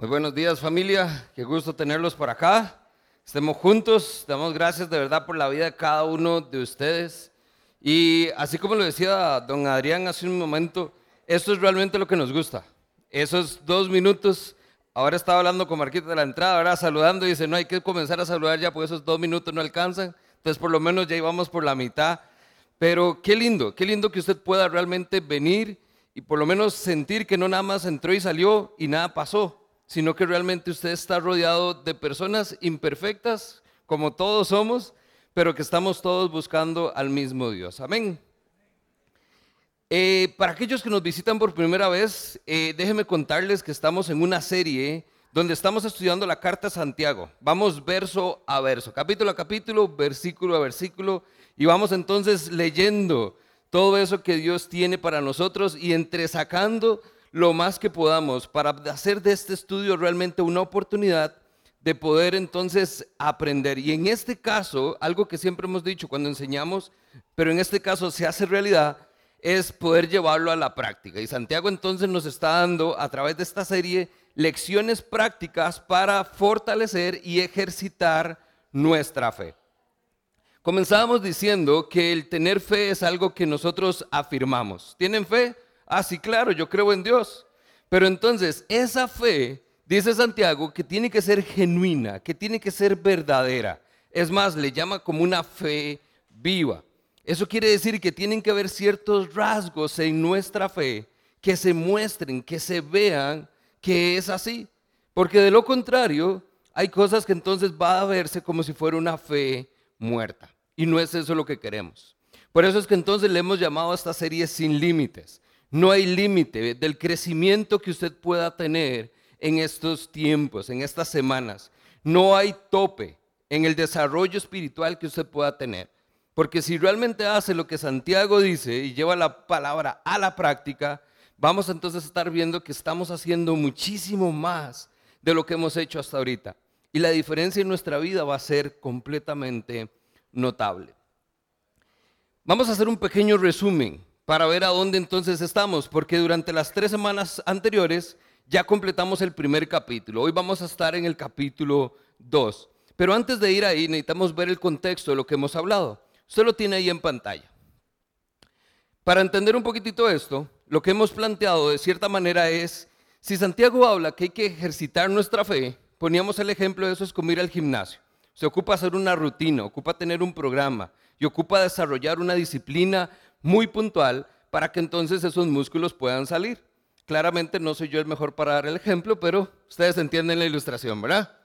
Muy buenos días familia, qué gusto tenerlos por acá. Estemos juntos, damos gracias de verdad por la vida de cada uno de ustedes. Y así como lo decía don Adrián hace un momento, esto es realmente lo que nos gusta. Esos dos minutos, ahora estaba hablando con Marquito de la entrada, ahora saludando y dice, no hay que comenzar a saludar ya porque esos dos minutos no alcanzan. Entonces por lo menos ya íbamos por la mitad. Pero qué lindo, qué lindo que usted pueda realmente venir y por lo menos sentir que no nada más entró y salió y nada pasó, sino que realmente usted está rodeado de personas imperfectas, como todos somos, pero que estamos todos buscando al mismo Dios. Amén. Eh, para aquellos que nos visitan por primera vez, eh, déjenme contarles que estamos en una serie donde estamos estudiando la carta a Santiago. Vamos verso a verso, capítulo a capítulo, versículo a versículo, y vamos entonces leyendo todo eso que Dios tiene para nosotros y entresacando lo más que podamos para hacer de este estudio realmente una oportunidad de poder entonces aprender. Y en este caso, algo que siempre hemos dicho cuando enseñamos, pero en este caso se hace realidad, es poder llevarlo a la práctica. Y Santiago entonces nos está dando a través de esta serie lecciones prácticas para fortalecer y ejercitar nuestra fe. Comenzábamos diciendo que el tener fe es algo que nosotros afirmamos. ¿Tienen fe? Ah, sí, claro, yo creo en Dios. Pero entonces, esa fe, dice Santiago, que tiene que ser genuina, que tiene que ser verdadera. Es más, le llama como una fe viva. Eso quiere decir que tienen que haber ciertos rasgos en nuestra fe que se muestren, que se vean que es así. Porque de lo contrario, hay cosas que entonces va a verse como si fuera una fe muerta. Y no es eso lo que queremos. Por eso es que entonces le hemos llamado a esta serie Sin Límites. No hay límite del crecimiento que usted pueda tener en estos tiempos, en estas semanas. No hay tope en el desarrollo espiritual que usted pueda tener. Porque si realmente hace lo que Santiago dice y lleva la palabra a la práctica, vamos entonces a estar viendo que estamos haciendo muchísimo más de lo que hemos hecho hasta ahorita. Y la diferencia en nuestra vida va a ser completamente notable. Vamos a hacer un pequeño resumen para ver a dónde entonces estamos, porque durante las tres semanas anteriores ya completamos el primer capítulo. Hoy vamos a estar en el capítulo 2. Pero antes de ir ahí necesitamos ver el contexto de lo que hemos hablado. Usted lo tiene ahí en pantalla. Para entender un poquitito esto, lo que hemos planteado de cierta manera es, si Santiago habla que hay que ejercitar nuestra fe, poníamos el ejemplo de eso es como ir al gimnasio. Se ocupa hacer una rutina, ocupa tener un programa y ocupa desarrollar una disciplina muy puntual para que entonces esos músculos puedan salir. Claramente no soy yo el mejor para dar el ejemplo, pero ustedes entienden la ilustración, ¿verdad?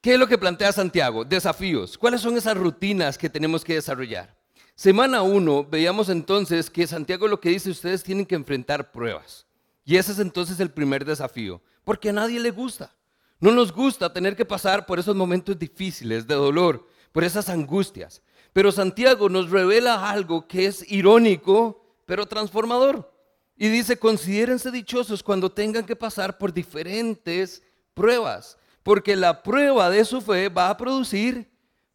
¿Qué es lo que plantea Santiago? Desafíos. ¿Cuáles son esas rutinas que tenemos que desarrollar? Semana 1 veíamos entonces que Santiago lo que dice, ustedes tienen que enfrentar pruebas. Y ese es entonces el primer desafío, porque a nadie le gusta. No nos gusta tener que pasar por esos momentos difíciles de dolor, por esas angustias. Pero Santiago nos revela algo que es irónico, pero transformador. Y dice, considérense dichosos cuando tengan que pasar por diferentes pruebas, porque la prueba de su fe va a producir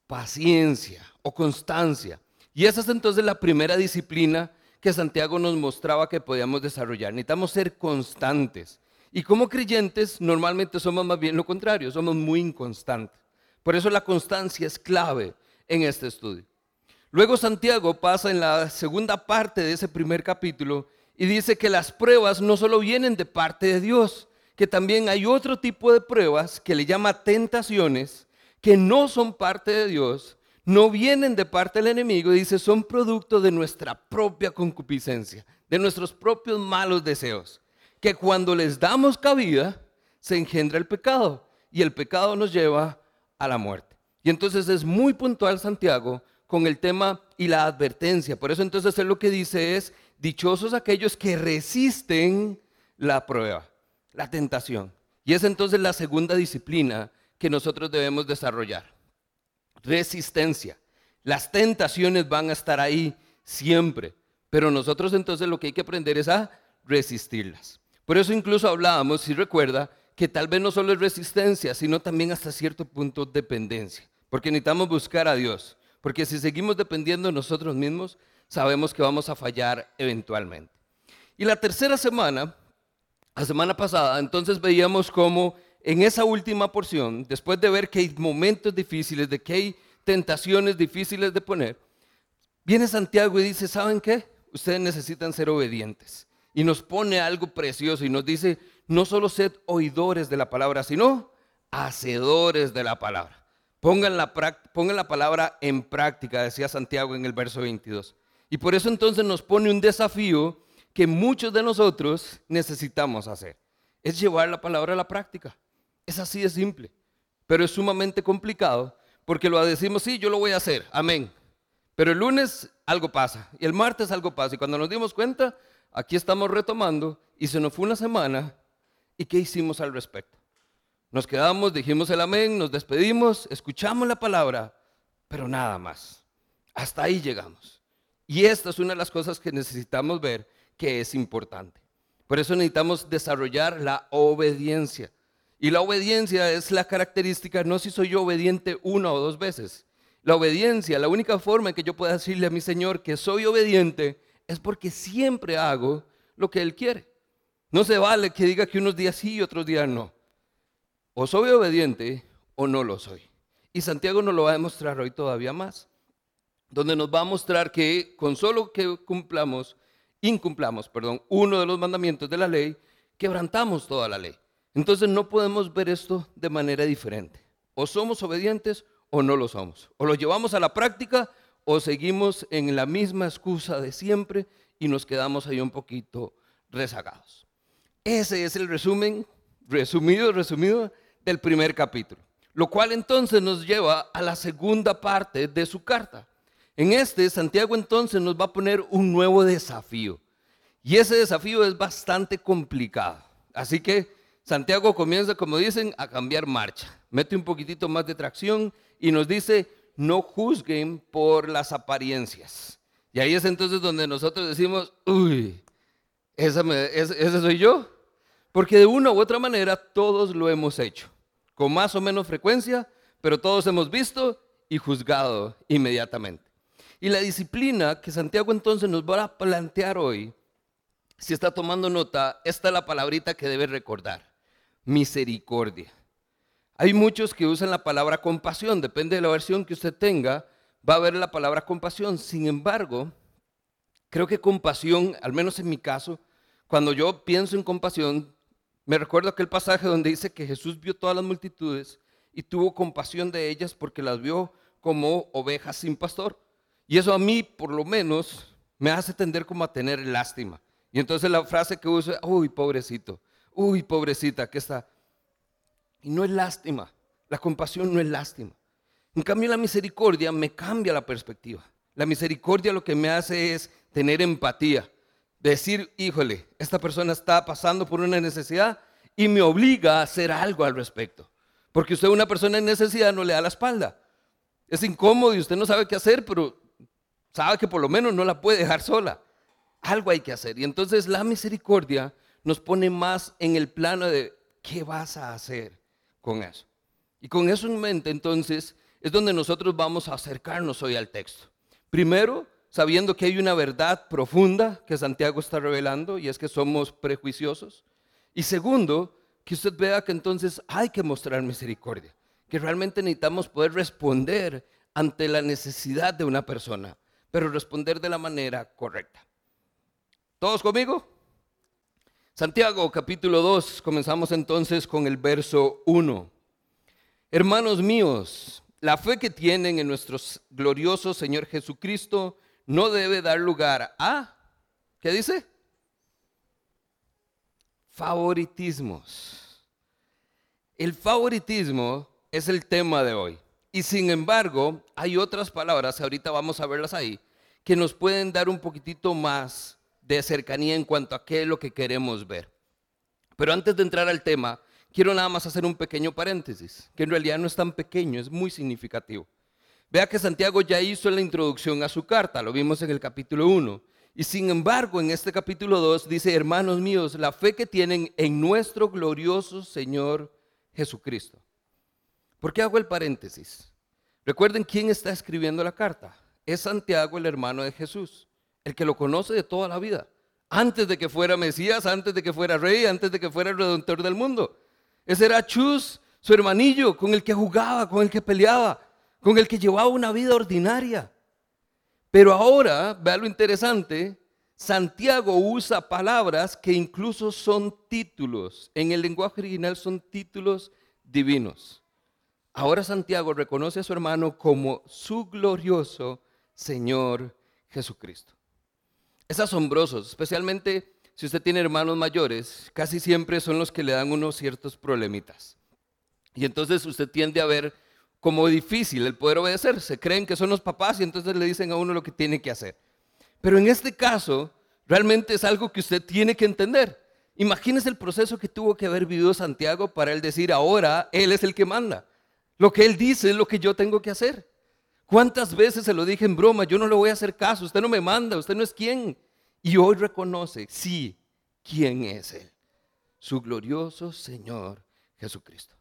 paciencia o constancia. Y esa es entonces la primera disciplina que Santiago nos mostraba que podíamos desarrollar. Necesitamos ser constantes. Y como creyentes normalmente somos más bien lo contrario, somos muy inconstantes. Por eso la constancia es clave en este estudio. Luego Santiago pasa en la segunda parte de ese primer capítulo y dice que las pruebas no solo vienen de parte de Dios, que también hay otro tipo de pruebas que le llama tentaciones, que no son parte de Dios, no vienen de parte del enemigo, dice, son producto de nuestra propia concupiscencia, de nuestros propios malos deseos, que cuando les damos cabida, se engendra el pecado y el pecado nos lleva a la muerte. Y entonces es muy puntual Santiago con el tema y la advertencia. Por eso entonces él lo que dice es, dichosos aquellos que resisten la prueba, la tentación. Y es entonces la segunda disciplina que nosotros debemos desarrollar. Resistencia. Las tentaciones van a estar ahí siempre, pero nosotros entonces lo que hay que aprender es a resistirlas. Por eso incluso hablábamos, si recuerda, que tal vez no solo es resistencia, sino también hasta cierto punto dependencia. Porque necesitamos buscar a Dios. Porque si seguimos dependiendo de nosotros mismos, sabemos que vamos a fallar eventualmente. Y la tercera semana la semana pasada, entonces veíamos cómo en esa última porción, después de ver que hay momentos difíciles, de que hay tentaciones difíciles de poner, viene Santiago y dice, ¿saben qué? Ustedes necesitan ser obedientes. Y nos pone algo precioso y nos dice, no solo sed oidores de la palabra, sino hacedores de la palabra. Pongan la, palabra en práctica, decía Santiago en el verso 22. Y por eso entonces nos pone un desafío que muchos de nosotros necesitamos hacer. Es llevar la palabra a la práctica. Es así de simple, pero es sumamente complicado porque lo decimos, sí, yo lo voy a hacer, amén. Pero el lunes algo pasa y el martes algo pasa y cuando nos dimos cuenta, aquí estamos retomando y se nos fue una semana y ¿qué hicimos al respecto? Nos quedamos, dijimos el amén, nos despedimos, escuchamos la palabra, pero nada más. Hasta ahí llegamos. Y esta es una de las cosas que necesitamos ver que es importante. Por eso necesitamos desarrollar la obediencia. Y la obediencia es la característica, no si soy yo obediente una o dos veces. La obediencia, la única forma en que yo pueda decirle a mi Señor que soy obediente es porque siempre hago lo que Él quiere. No se vale que diga que unos días sí y otros días no. O soy obediente o no lo soy. Y Santiago nos lo va a demostrar hoy todavía más, donde nos va a mostrar que con solo que cumplamos, incumplamos, perdón, uno de los mandamientos de la ley, quebrantamos toda la ley. Entonces no podemos ver esto de manera diferente. O somos obedientes o no lo somos. O lo llevamos a la práctica o seguimos en la misma excusa de siempre y nos quedamos ahí un poquito rezagados. Ese es el resumen, resumido, resumido, del primer capítulo. Lo cual entonces nos lleva a la segunda parte de su carta. En este, Santiago entonces nos va a poner un nuevo desafío. Y ese desafío es bastante complicado. Así que Santiago comienza, como dicen, a cambiar marcha. Mete un poquitito más de tracción y nos dice, no juzguen por las apariencias. Y ahí es entonces donde nosotros decimos, uy, esa, ese soy yo. Porque de una u otra manera todos lo hemos hecho, con más o menos frecuencia, pero todos hemos visto y juzgado inmediatamente. Y la disciplina que Santiago entonces nos va a plantear hoy, si está tomando nota, esta es la palabrita que debe recordar misericordia. Hay muchos que usan la palabra compasión, depende de la versión que usted tenga, va a ver la palabra compasión. Sin embargo, creo que compasión, al menos en mi caso, cuando yo pienso en compasión, me recuerdo aquel pasaje donde dice que Jesús vio todas las multitudes y tuvo compasión de ellas porque las vio como ovejas sin pastor. Y eso a mí, por lo menos, me hace tender como a tener lástima. Y entonces la frase que uso es, uy, pobrecito uy, pobrecita, que está. Y no es lástima, la compasión no es lástima. En cambio, la misericordia me cambia la perspectiva. La misericordia lo que me hace es tener empatía, decir, híjole, esta persona está pasando por una necesidad y me obliga a hacer algo al respecto. Porque usted una persona en necesidad no le da la espalda. Es incómodo y usted no sabe qué hacer, pero sabe que por lo menos no la puede dejar sola. Algo hay que hacer. Y entonces la misericordia nos pone más en el plano de qué vas a hacer con eso. Y con eso en mente, entonces, es donde nosotros vamos a acercarnos hoy al texto. Primero, sabiendo que hay una verdad profunda que Santiago está revelando y es que somos prejuiciosos. Y segundo, que usted vea que entonces hay que mostrar misericordia, que realmente necesitamos poder responder ante la necesidad de una persona, pero responder de la manera correcta. ¿Todos conmigo? Santiago capítulo 2, comenzamos entonces con el verso 1. Hermanos míos, la fe que tienen en nuestro glorioso Señor Jesucristo no debe dar lugar a, ¿qué dice? Favoritismos. El favoritismo es el tema de hoy. Y sin embargo, hay otras palabras, ahorita vamos a verlas ahí, que nos pueden dar un poquitito más de cercanía en cuanto a qué es lo que queremos ver. Pero antes de entrar al tema, quiero nada más hacer un pequeño paréntesis, que en realidad no es tan pequeño, es muy significativo. Vea que Santiago ya hizo la introducción a su carta, lo vimos en el capítulo 1. Y sin embargo, en este capítulo 2 dice, hermanos míos, la fe que tienen en nuestro glorioso Señor Jesucristo. ¿Por qué hago el paréntesis? Recuerden quién está escribiendo la carta. Es Santiago, el hermano de Jesús el que lo conoce de toda la vida, antes de que fuera Mesías, antes de que fuera rey, antes de que fuera el redentor del mundo. Ese era Chus, su hermanillo, con el que jugaba, con el que peleaba, con el que llevaba una vida ordinaria. Pero ahora, vea lo interesante, Santiago usa palabras que incluso son títulos. En el lenguaje original son títulos divinos. Ahora Santiago reconoce a su hermano como su glorioso Señor Jesucristo. Es asombroso, especialmente si usted tiene hermanos mayores, casi siempre son los que le dan unos ciertos problemitas. Y entonces usted tiende a ver como difícil el poder obedecer. Se creen que son los papás y entonces le dicen a uno lo que tiene que hacer. Pero en este caso, realmente es algo que usted tiene que entender. Imagínese el proceso que tuvo que haber vivido Santiago para él decir, ahora él es el que manda. Lo que él dice es lo que yo tengo que hacer. ¿Cuántas veces se lo dije en broma? Yo no le voy a hacer caso, usted no me manda, usted no es quien. Y hoy reconoce, sí, quién es Él. Su glorioso Señor Jesucristo.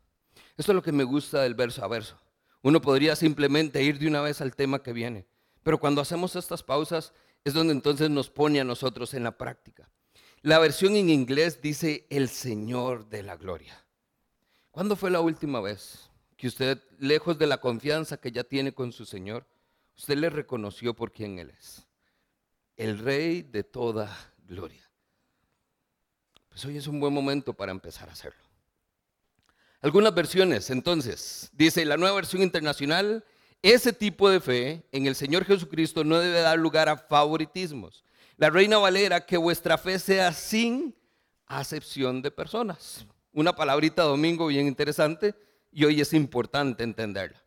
Esto es lo que me gusta del verso a verso. Uno podría simplemente ir de una vez al tema que viene, pero cuando hacemos estas pausas es donde entonces nos pone a nosotros en la práctica. La versión en inglés dice el Señor de la Gloria. ¿Cuándo fue la última vez que usted, lejos de la confianza que ya tiene con su Señor, usted le reconoció por quién Él es. El Rey de toda gloria. Pues hoy es un buen momento para empezar a hacerlo. Algunas versiones, entonces, dice la nueva versión internacional, ese tipo de fe en el Señor Jesucristo no debe dar lugar a favoritismos. La Reina Valera, que vuestra fe sea sin acepción de personas. Una palabrita domingo bien interesante y hoy es importante entenderla.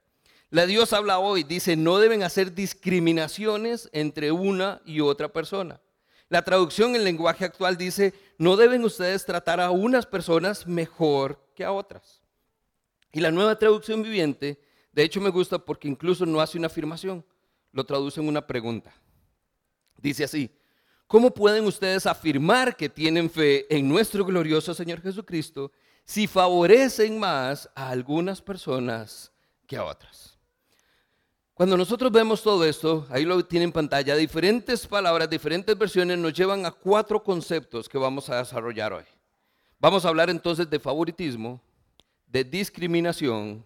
La Dios habla hoy, dice, no deben hacer discriminaciones entre una y otra persona. La traducción en lenguaje actual dice, no deben ustedes tratar a unas personas mejor que a otras. Y la nueva traducción viviente, de hecho me gusta porque incluso no hace una afirmación, lo traduce en una pregunta. Dice así, ¿cómo pueden ustedes afirmar que tienen fe en nuestro glorioso Señor Jesucristo si favorecen más a algunas personas que a otras. Cuando nosotros vemos todo esto, ahí lo tienen en pantalla, diferentes palabras, diferentes versiones nos llevan a cuatro conceptos que vamos a desarrollar hoy. Vamos a hablar entonces de favoritismo, de discriminación,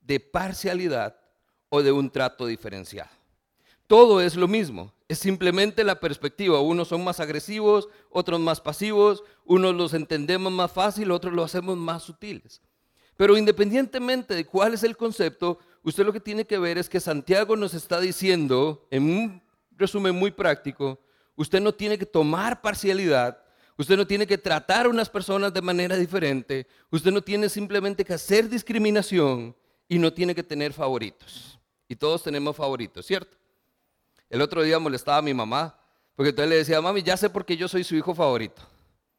de parcialidad o de un trato diferenciado. Todo es lo mismo, es simplemente la perspectiva. Unos son más agresivos, otros más pasivos, unos los entendemos más fácil, otros los hacemos más sutiles. Pero independientemente de cuál es el concepto, usted lo que tiene que ver es que Santiago nos está diciendo, en un resumen muy práctico, usted no tiene que tomar parcialidad, usted no tiene que tratar a unas personas de manera diferente, usted no tiene simplemente que hacer discriminación y no tiene que tener favoritos. Y todos tenemos favoritos, ¿cierto? El otro día molestaba a mi mamá, porque entonces le decía, mami, ya sé por qué yo soy su hijo favorito.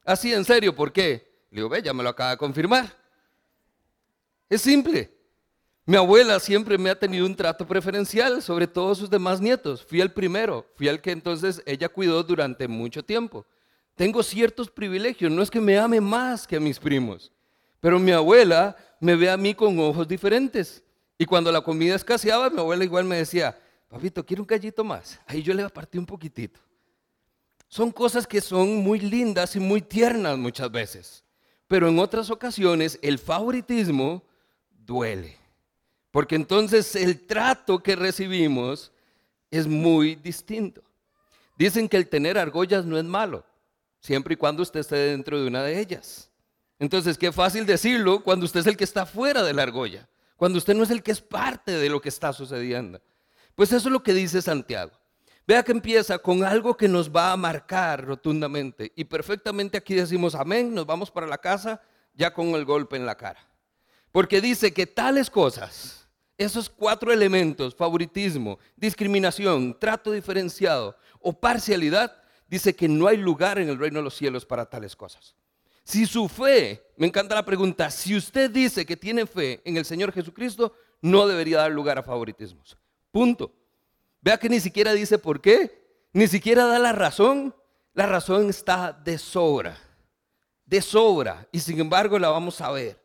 Así, en serio, ¿por qué? Le digo, ve, ya me lo acaba de confirmar. Es simple. Mi abuela siempre me ha tenido un trato preferencial sobre todos sus demás nietos. Fui el primero, fui el que entonces ella cuidó durante mucho tiempo. Tengo ciertos privilegios, no es que me ame más que a mis primos, pero mi abuela me ve a mí con ojos diferentes. Y cuando la comida escaseaba, mi abuela igual me decía, papito, ¿quiere un gallito más? Ahí yo le partir un poquitito. Son cosas que son muy lindas y muy tiernas muchas veces, pero en otras ocasiones el favoritismo duele, porque entonces el trato que recibimos es muy distinto. Dicen que el tener argollas no es malo, siempre y cuando usted esté dentro de una de ellas. Entonces, qué fácil decirlo cuando usted es el que está fuera de la argolla, cuando usted no es el que es parte de lo que está sucediendo. Pues eso es lo que dice Santiago. Vea que empieza con algo que nos va a marcar rotundamente. Y perfectamente aquí decimos amén, nos vamos para la casa ya con el golpe en la cara. Porque dice que tales cosas, esos cuatro elementos, favoritismo, discriminación, trato diferenciado o parcialidad, dice que no hay lugar en el reino de los cielos para tales cosas. Si su fe, me encanta la pregunta, si usted dice que tiene fe en el Señor Jesucristo, no debería dar lugar a favoritismos. Punto. Vea que ni siquiera dice por qué, ni siquiera da la razón. La razón está de sobra, de sobra, y sin embargo la vamos a ver.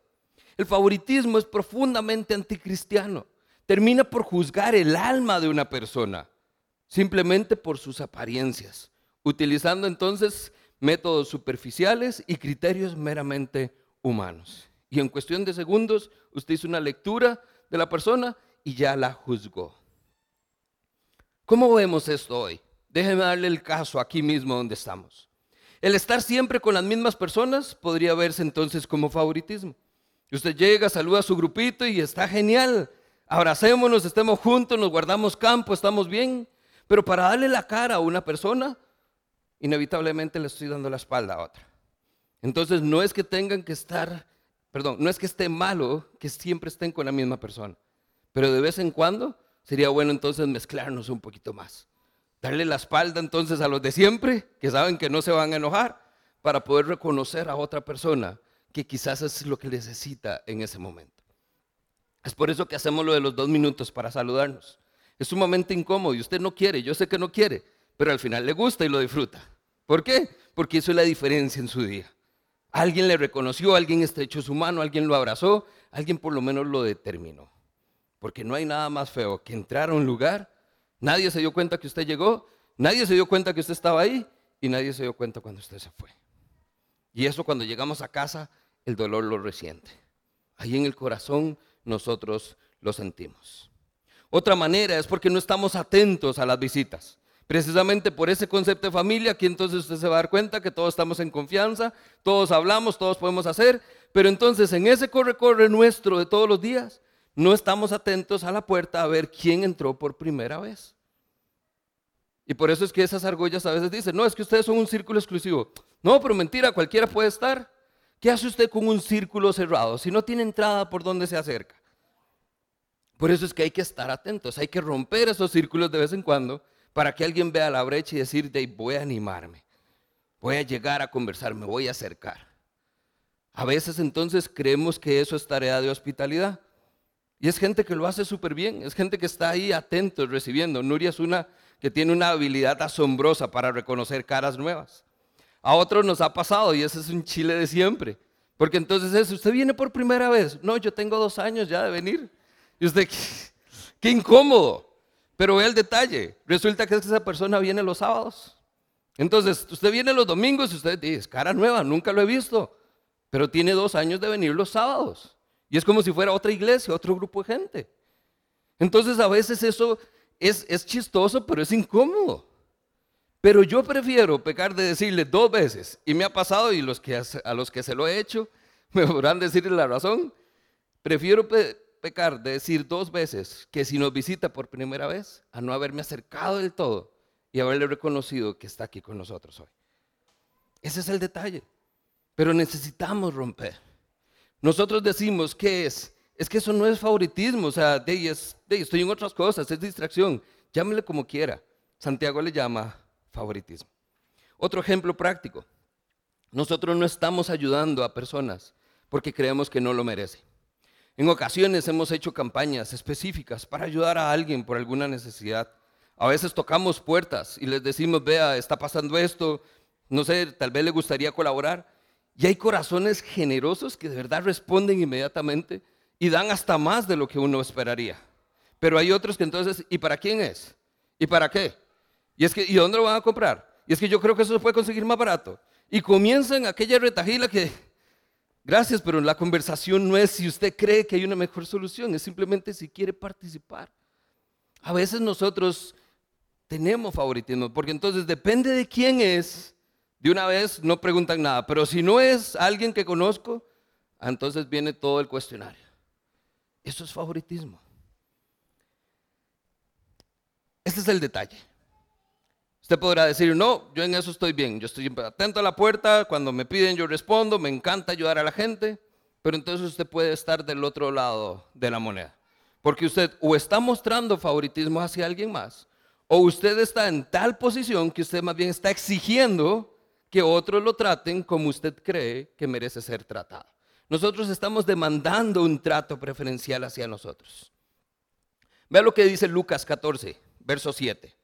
El favoritismo es profundamente anticristiano. Termina por juzgar el alma de una persona, simplemente por sus apariencias, utilizando entonces métodos superficiales y criterios meramente humanos. Y en cuestión de segundos, usted hizo una lectura de la persona y ya la juzgó. ¿Cómo vemos esto hoy? Déjeme darle el caso aquí mismo donde estamos. El estar siempre con las mismas personas podría verse entonces como favoritismo. Usted llega, saluda a su grupito y está genial. Abracémonos, estemos juntos, nos guardamos campo, estamos bien. Pero para darle la cara a una persona, inevitablemente le estoy dando la espalda a otra. Entonces no es que tengan que estar, perdón, no es que esté malo que siempre estén con la misma persona. Pero de vez en cuando sería bueno entonces mezclarnos un poquito más. Darle la espalda entonces a los de siempre, que saben que no se van a enojar, para poder reconocer a otra persona que quizás es lo que necesita en ese momento. Es por eso que hacemos lo de los dos minutos para saludarnos. Es sumamente incómodo y usted no quiere, yo sé que no quiere, pero al final le gusta y lo disfruta. ¿Por qué? Porque es la diferencia en su día. Alguien le reconoció, alguien estrechó su mano, alguien lo abrazó, alguien por lo menos lo determinó. Porque no hay nada más feo que entrar a un lugar Nadie se dio cuenta que usted llegó, nadie se dio cuenta que usted estaba ahí y nadie se dio cuenta cuando usted se fue. Y eso cuando llegamos a casa, el dolor lo resiente. Ahí en el corazón nosotros lo sentimos. Otra manera es porque no estamos atentos a las visitas. Precisamente por ese concepto de familia, aquí entonces usted se va a dar cuenta que todos estamos en confianza, todos hablamos, todos podemos hacer, pero entonces en ese corre-corre nuestro de todos los días, no estamos atentos a la puerta a ver quién entró por primera vez. Y por eso es que esas argollas a veces dicen, no, es que ustedes son un círculo exclusivo. No, pero mentira, cualquiera puede estar. ¿Qué hace usted con un círculo cerrado si no tiene entrada por donde se acerca? Por eso es que hay que estar atentos, hay que romper esos círculos de vez en cuando para que alguien vea la brecha y decir, de voy a animarme, voy a llegar a conversar, me voy a acercar. A veces entonces creemos que eso es tarea de hospitalidad. Y es gente que lo hace súper bien, es gente que está ahí atento recibiendo. Nuria es una que tiene una habilidad asombrosa para reconocer caras nuevas. A otros nos ha pasado y ese es un chile de siempre. Porque entonces es, usted viene por primera vez. No, yo tengo dos años ya de venir. Y usted, qué, incómodo. Pero ve el detalle. Resulta que esa persona viene los sábados. Entonces, usted viene los domingos y usted dice, cara nueva, nunca lo he visto. Pero tiene dos años de venir los sábados. Y es como si fuera otra iglesia, otro grupo de gente. Entonces a veces eso es, es chistoso, pero es incómodo. Pero yo prefiero pecar de decirle dos veces, y me ha pasado, y los que, a los que se lo he hecho me podrán decir la razón, prefiero pecar de decir dos veces que si nos visita por primera vez, a no haberme acercado del todo y haberle reconocido que está aquí con nosotros hoy. Ese es el detalle. Pero necesitamos romper. Nosotros decimos, ¿qué es? Es que eso no es favoritismo, o sea, de, estoy en otras cosas, es distracción. Llámele como quiera. Santiago le llama favoritismo. Otro ejemplo práctico. Nosotros no estamos ayudando a personas porque creemos que no lo merece. En ocasiones hemos hecho campañas específicas para ayudar a alguien por alguna necesidad. A veces tocamos puertas y les decimos, vea, está pasando esto, no sé, tal vez le gustaría colaborar. Y hay corazones generosos que de verdad responden inmediatamente y dan hasta más de lo que uno esperaría. Pero hay otros que entonces, ¿y para quién es? ¿Y para qué? Y es que, ¿y dónde lo van a comprar? Y es que yo creo que eso se puede conseguir más barato. Y comienzan aquella retajila que, gracias, pero la conversación no es si usted cree que hay una mejor solución, es simplemente si quiere participar. A veces nosotros tenemos favoritismo, porque entonces depende de quién es, de una vez no preguntan nada, pero si no es alguien que conozco, entonces viene todo el cuestionario. Eso es favoritismo. Este es el detalle. Usted podrá decir, no, yo en eso estoy bien, yo estoy atento a la puerta, cuando me piden yo respondo, me encanta ayudar a la gente, pero entonces usted puede estar del otro lado de la moneda. Porque usted o está mostrando favoritismo hacia alguien más, o usted está en tal posición que usted más bien está exigiendo que otros lo traten como usted cree que merece ser tratado. Nosotros estamos demandando un trato preferencial hacia nosotros. Vea lo que dice Lucas 14, verso 7.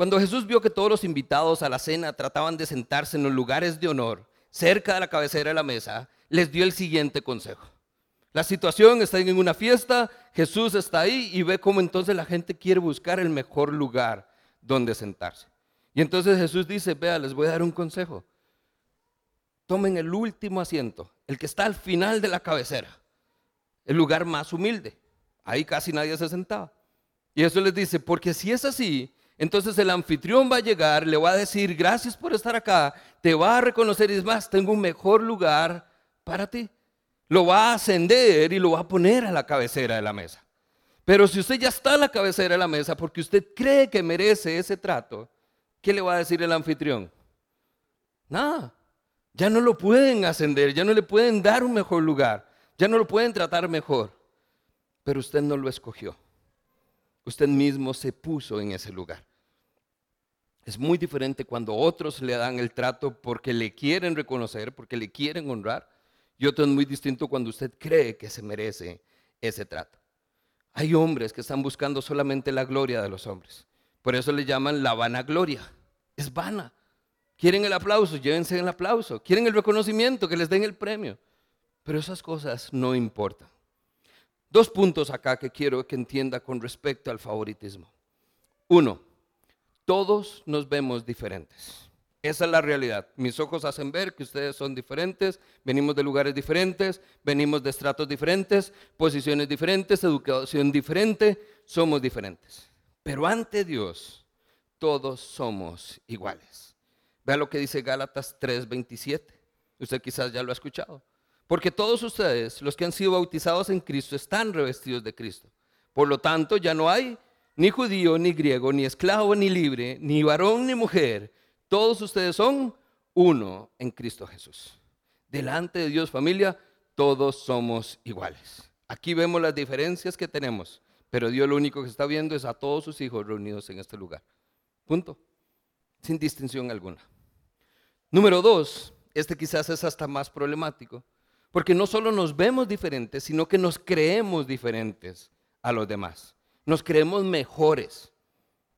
Cuando Jesús vio que todos los invitados a la cena trataban de sentarse en los lugares de honor, cerca de la cabecera de la mesa, les dio el siguiente consejo. La situación está en una fiesta, Jesús está ahí y ve cómo entonces la gente quiere buscar el mejor lugar donde sentarse. Y entonces Jesús dice, vea, les voy a dar un consejo. tomen el último asiento, el que está al final de la cabecera, el lugar más humilde. Ahí casi nadie se sentaba. Y eso les dice, porque si es así, entonces el anfitrión va a llegar, le va a decir, gracias por estar acá, te va a reconocer y es más, tengo un mejor lugar para ti. Lo va a ascender y lo va a poner a la cabecera de la mesa. Pero si usted ya está a la cabecera de la mesa porque usted cree que merece ese trato, ¿qué le va a decir el anfitrión? Nada. Ya no lo pueden ascender, ya no le pueden dar un mejor lugar, ya no lo pueden tratar mejor. Pero usted no lo escogió. Usted mismo se puso en ese lugar. Es muy diferente cuando otros le dan el trato porque le quieren reconocer, porque le quieren honrar. Y otro es muy distinto cuando usted cree que se merece ese trato. Hay hombres que están buscando solamente la gloria de los hombres. Por eso le llaman la vanagloria. Es vana. Quieren el aplauso, llévense el aplauso. Quieren el reconocimiento, que les den el premio. Pero esas cosas no importan. Dos puntos acá que quiero que entienda con respecto al favoritismo. Uno, todos nos vemos diferentes. Esa es la realidad. Mis ojos hacen ver que ustedes son diferentes, venimos de lugares diferentes, venimos de estratos diferentes, posiciones diferentes, educación diferente, somos diferentes. Pero ante Dios, todos somos iguales. Vea lo que dice Gálatas 3:27. Usted quizás ya lo ha escuchado. Porque todos ustedes, los que han sido bautizados en Cristo, están revestidos de Cristo. Por lo tanto, ya no hay ni judío, ni griego, ni esclavo, ni libre, ni varón, ni mujer todos ustedes son uno en Cristo Jesús. Delante de Dios familia, todos somos iguales. Aquí vemos las diferencias que tenemos, pero Dios lo único que está viendo es a todos sus hijos reunidos en este lugar. Punto. Sin distinción alguna. Número dos, este quizás es hasta más problemático, porque no solo nos vemos diferentes, sino que nos creemos diferentes a los demás. Nos creemos mejores.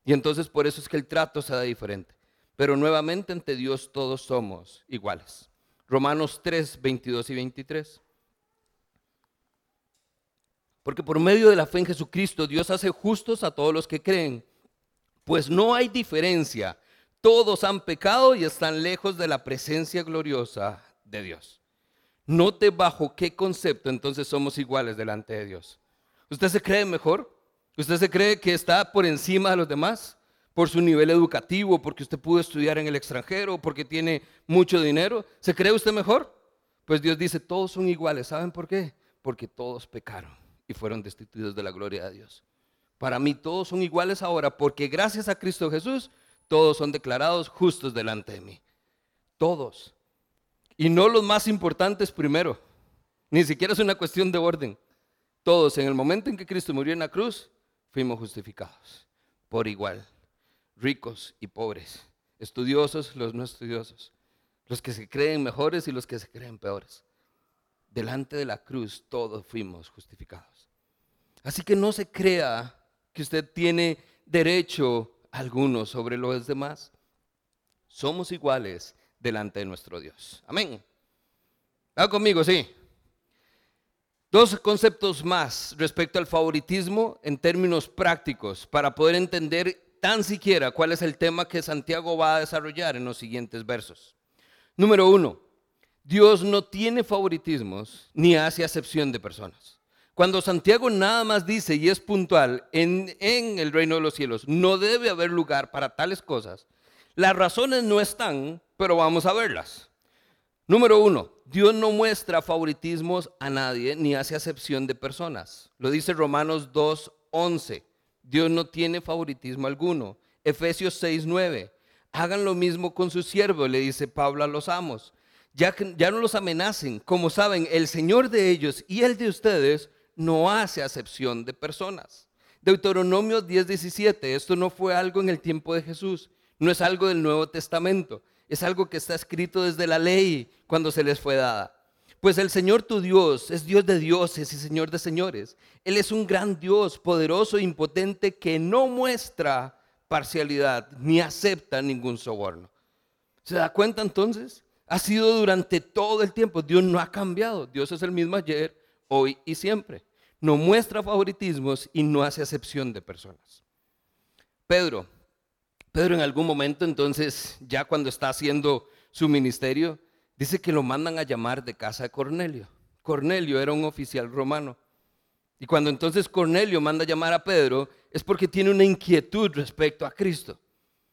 Y entonces por eso es que el trato se da diferente pero nuevamente ante Dios todos somos iguales. Romanos 3, 22 y 23. Porque por medio de la fe en Jesucristo Dios hace justos a todos los que creen, pues no hay diferencia. Todos han pecado y están lejos de la presencia gloriosa de Dios. Note bajo qué concepto entonces somos iguales delante de Dios. ¿Usted se cree mejor? ¿Usted se cree que está por encima de los demás? por su nivel educativo, porque usted pudo estudiar en el extranjero, porque tiene mucho dinero. ¿Se cree usted mejor? Pues Dios dice, todos son iguales. ¿Saben por qué? Porque todos pecaron y fueron destituidos de la gloria de Dios. Para mí todos son iguales ahora porque gracias a Cristo Jesús todos son declarados justos delante de mí. Todos. Y no los más importantes primero. Ni siquiera es una cuestión de orden. Todos en el momento en que Cristo murió en la cruz fuimos justificados por igual ricos y pobres, estudiosos, los no estudiosos, los que se creen mejores y los que se creen peores. Delante de la cruz todos fuimos justificados. Así que no se crea que usted tiene derecho alguno sobre los demás. Somos iguales delante de nuestro Dios. Amén. ¿Va conmigo? Sí. Dos conceptos más respecto al favoritismo en términos prácticos para poder entender tan siquiera cuál es el tema que Santiago va a desarrollar en los siguientes versos. Número uno, Dios no tiene favoritismos ni hace acepción de personas. Cuando Santiago nada más dice y es puntual en, en, el reino de los cielos, no debe haber lugar para tales cosas. Las razones no están, pero vamos a verlas. Número uno, Dios no muestra favoritismos a nadie ni hace acepción de personas. Lo dice Romanos 2.11. Dios no tiene favoritismo alguno. Efesios 6:9. Hagan lo mismo con sus siervos, le dice Pablo a los amos. Ya, ya no los amenacen. Como saben, el Señor de ellos y el de ustedes no hace acepción de personas. Deuteronomio 10:17. Esto no fue algo en el tiempo de Jesús. No es algo del Nuevo Testamento. Es algo que está escrito desde la ley cuando se les fue dada. Pues el Señor tu Dios es Dios de dioses y Señor de señores. Él es un gran Dios, poderoso e impotente, que no muestra parcialidad ni acepta ningún soborno. ¿Se da cuenta entonces? Ha sido durante todo el tiempo. Dios no ha cambiado. Dios es el mismo ayer, hoy y siempre. No muestra favoritismos y no hace acepción de personas. Pedro, Pedro en algún momento entonces, ya cuando está haciendo su ministerio, dice que lo mandan a llamar de casa de Cornelio. Cornelio era un oficial romano. Y cuando entonces Cornelio manda a llamar a Pedro, es porque tiene una inquietud respecto a Cristo.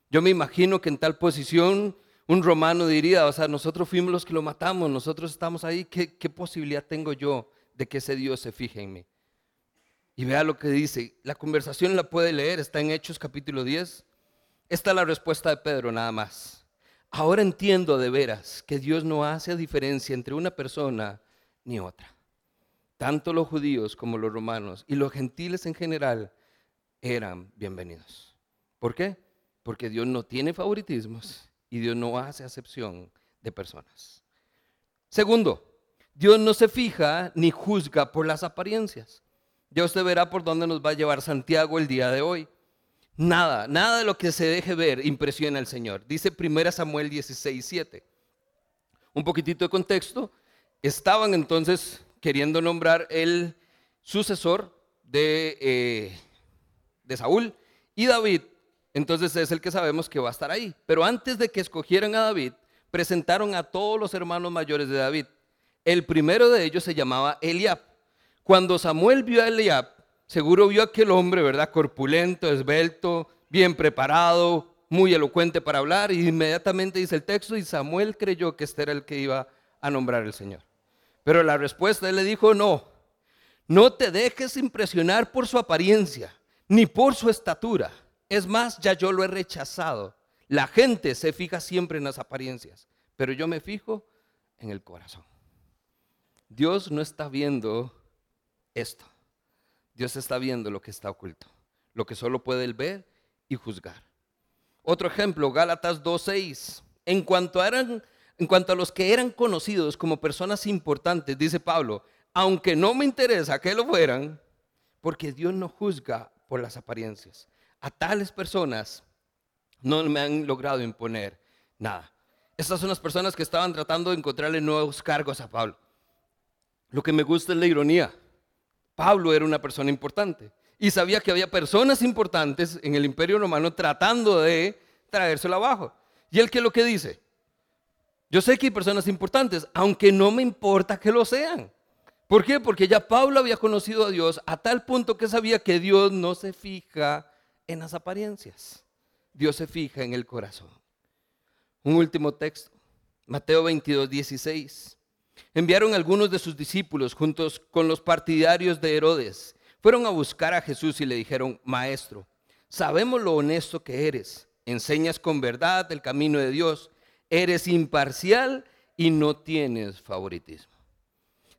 Yo me imagino que en tal posición un romano diría, o sea, nosotros fuimos los que lo matamos, nosotros estamos ahí, ¿qué, qué posibilidad tengo yo de que ese Dios se fije en mí? Y vea lo que dice, la conversación la puede leer, está en Hechos capítulo 10. Esta es la respuesta de Pedro nada más. Ahora entiendo de veras que Dios no hace diferencia entre una persona ni otra. Tanto los judíos como los romanos y los gentiles en general eran bienvenidos. ¿Por qué? Porque Dios no tiene favoritismos y Dios no hace acepción de personas. Segundo, Dios no se fija ni juzga por las apariencias. Ya usted verá por dónde nos va a llevar Santiago el día de hoy. Nada, nada de lo que se deje ver impresiona al Señor. Dice 1 Samuel 16, 7. Un poquitito de contexto. Estaban entonces queriendo nombrar el sucesor de, eh, de Saúl y David. Entonces es el que sabemos que va a estar ahí. Pero antes de que escogieran a David, presentaron a todos los hermanos mayores de David. El primero de ellos se llamaba Eliab. Cuando Samuel vio a Eliab, Seguro vio aquel hombre, ¿verdad? Corpulento, esbelto, bien preparado, muy elocuente para hablar, y inmediatamente dice el texto, y Samuel creyó que este era el que iba a nombrar el Señor. Pero la respuesta, él le dijo, no, no te dejes impresionar por su apariencia, ni por su estatura. Es más, ya yo lo he rechazado. La gente se fija siempre en las apariencias, pero yo me fijo en el corazón. Dios no está viendo esto. Dios está viendo lo que está oculto, lo que solo puede él ver y juzgar. Otro ejemplo, Gálatas 2.6. En cuanto, eran, en cuanto a los que eran conocidos como personas importantes, dice Pablo, aunque no me interesa que lo fueran, porque Dios no juzga por las apariencias. A tales personas no me han logrado imponer nada. Estas son las personas que estaban tratando de encontrarle nuevos cargos a Pablo. Lo que me gusta es la ironía. Pablo era una persona importante y sabía que había personas importantes en el imperio romano tratando de traérselo abajo. Y él que lo que dice, yo sé que hay personas importantes, aunque no me importa que lo sean. ¿Por qué? Porque ya Pablo había conocido a Dios a tal punto que sabía que Dios no se fija en las apariencias. Dios se fija en el corazón. Un último texto, Mateo 22, 16. Enviaron algunos de sus discípulos juntos con los partidarios de Herodes. Fueron a buscar a Jesús y le dijeron, Maestro, sabemos lo honesto que eres, enseñas con verdad el camino de Dios, eres imparcial y no tienes favoritismo.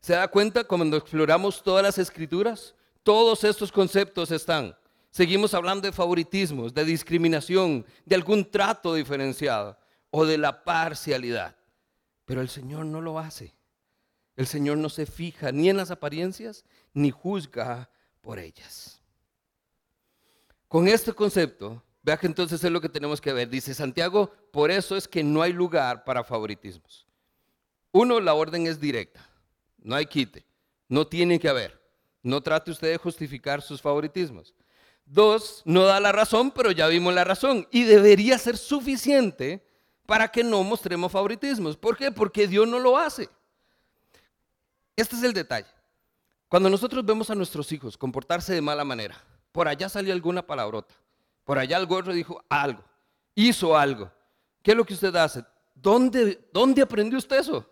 ¿Se da cuenta cuando exploramos todas las escrituras? Todos estos conceptos están. Seguimos hablando de favoritismos, de discriminación, de algún trato diferenciado o de la parcialidad. Pero el Señor no lo hace. El Señor no se fija ni en las apariencias ni juzga por ellas. Con este concepto, vea que entonces es lo que tenemos que ver. Dice Santiago, por eso es que no hay lugar para favoritismos. Uno, la orden es directa. No hay quite. No tiene que haber. No trate usted de justificar sus favoritismos. Dos, no da la razón, pero ya vimos la razón. Y debería ser suficiente para que no mostremos favoritismos. ¿Por qué? Porque Dios no lo hace. Este es el detalle. Cuando nosotros vemos a nuestros hijos comportarse de mala manera, por allá salió alguna palabrota, por allá el gorro dijo algo, hizo algo. ¿Qué es lo que usted hace? ¿Dónde, dónde aprendió usted eso?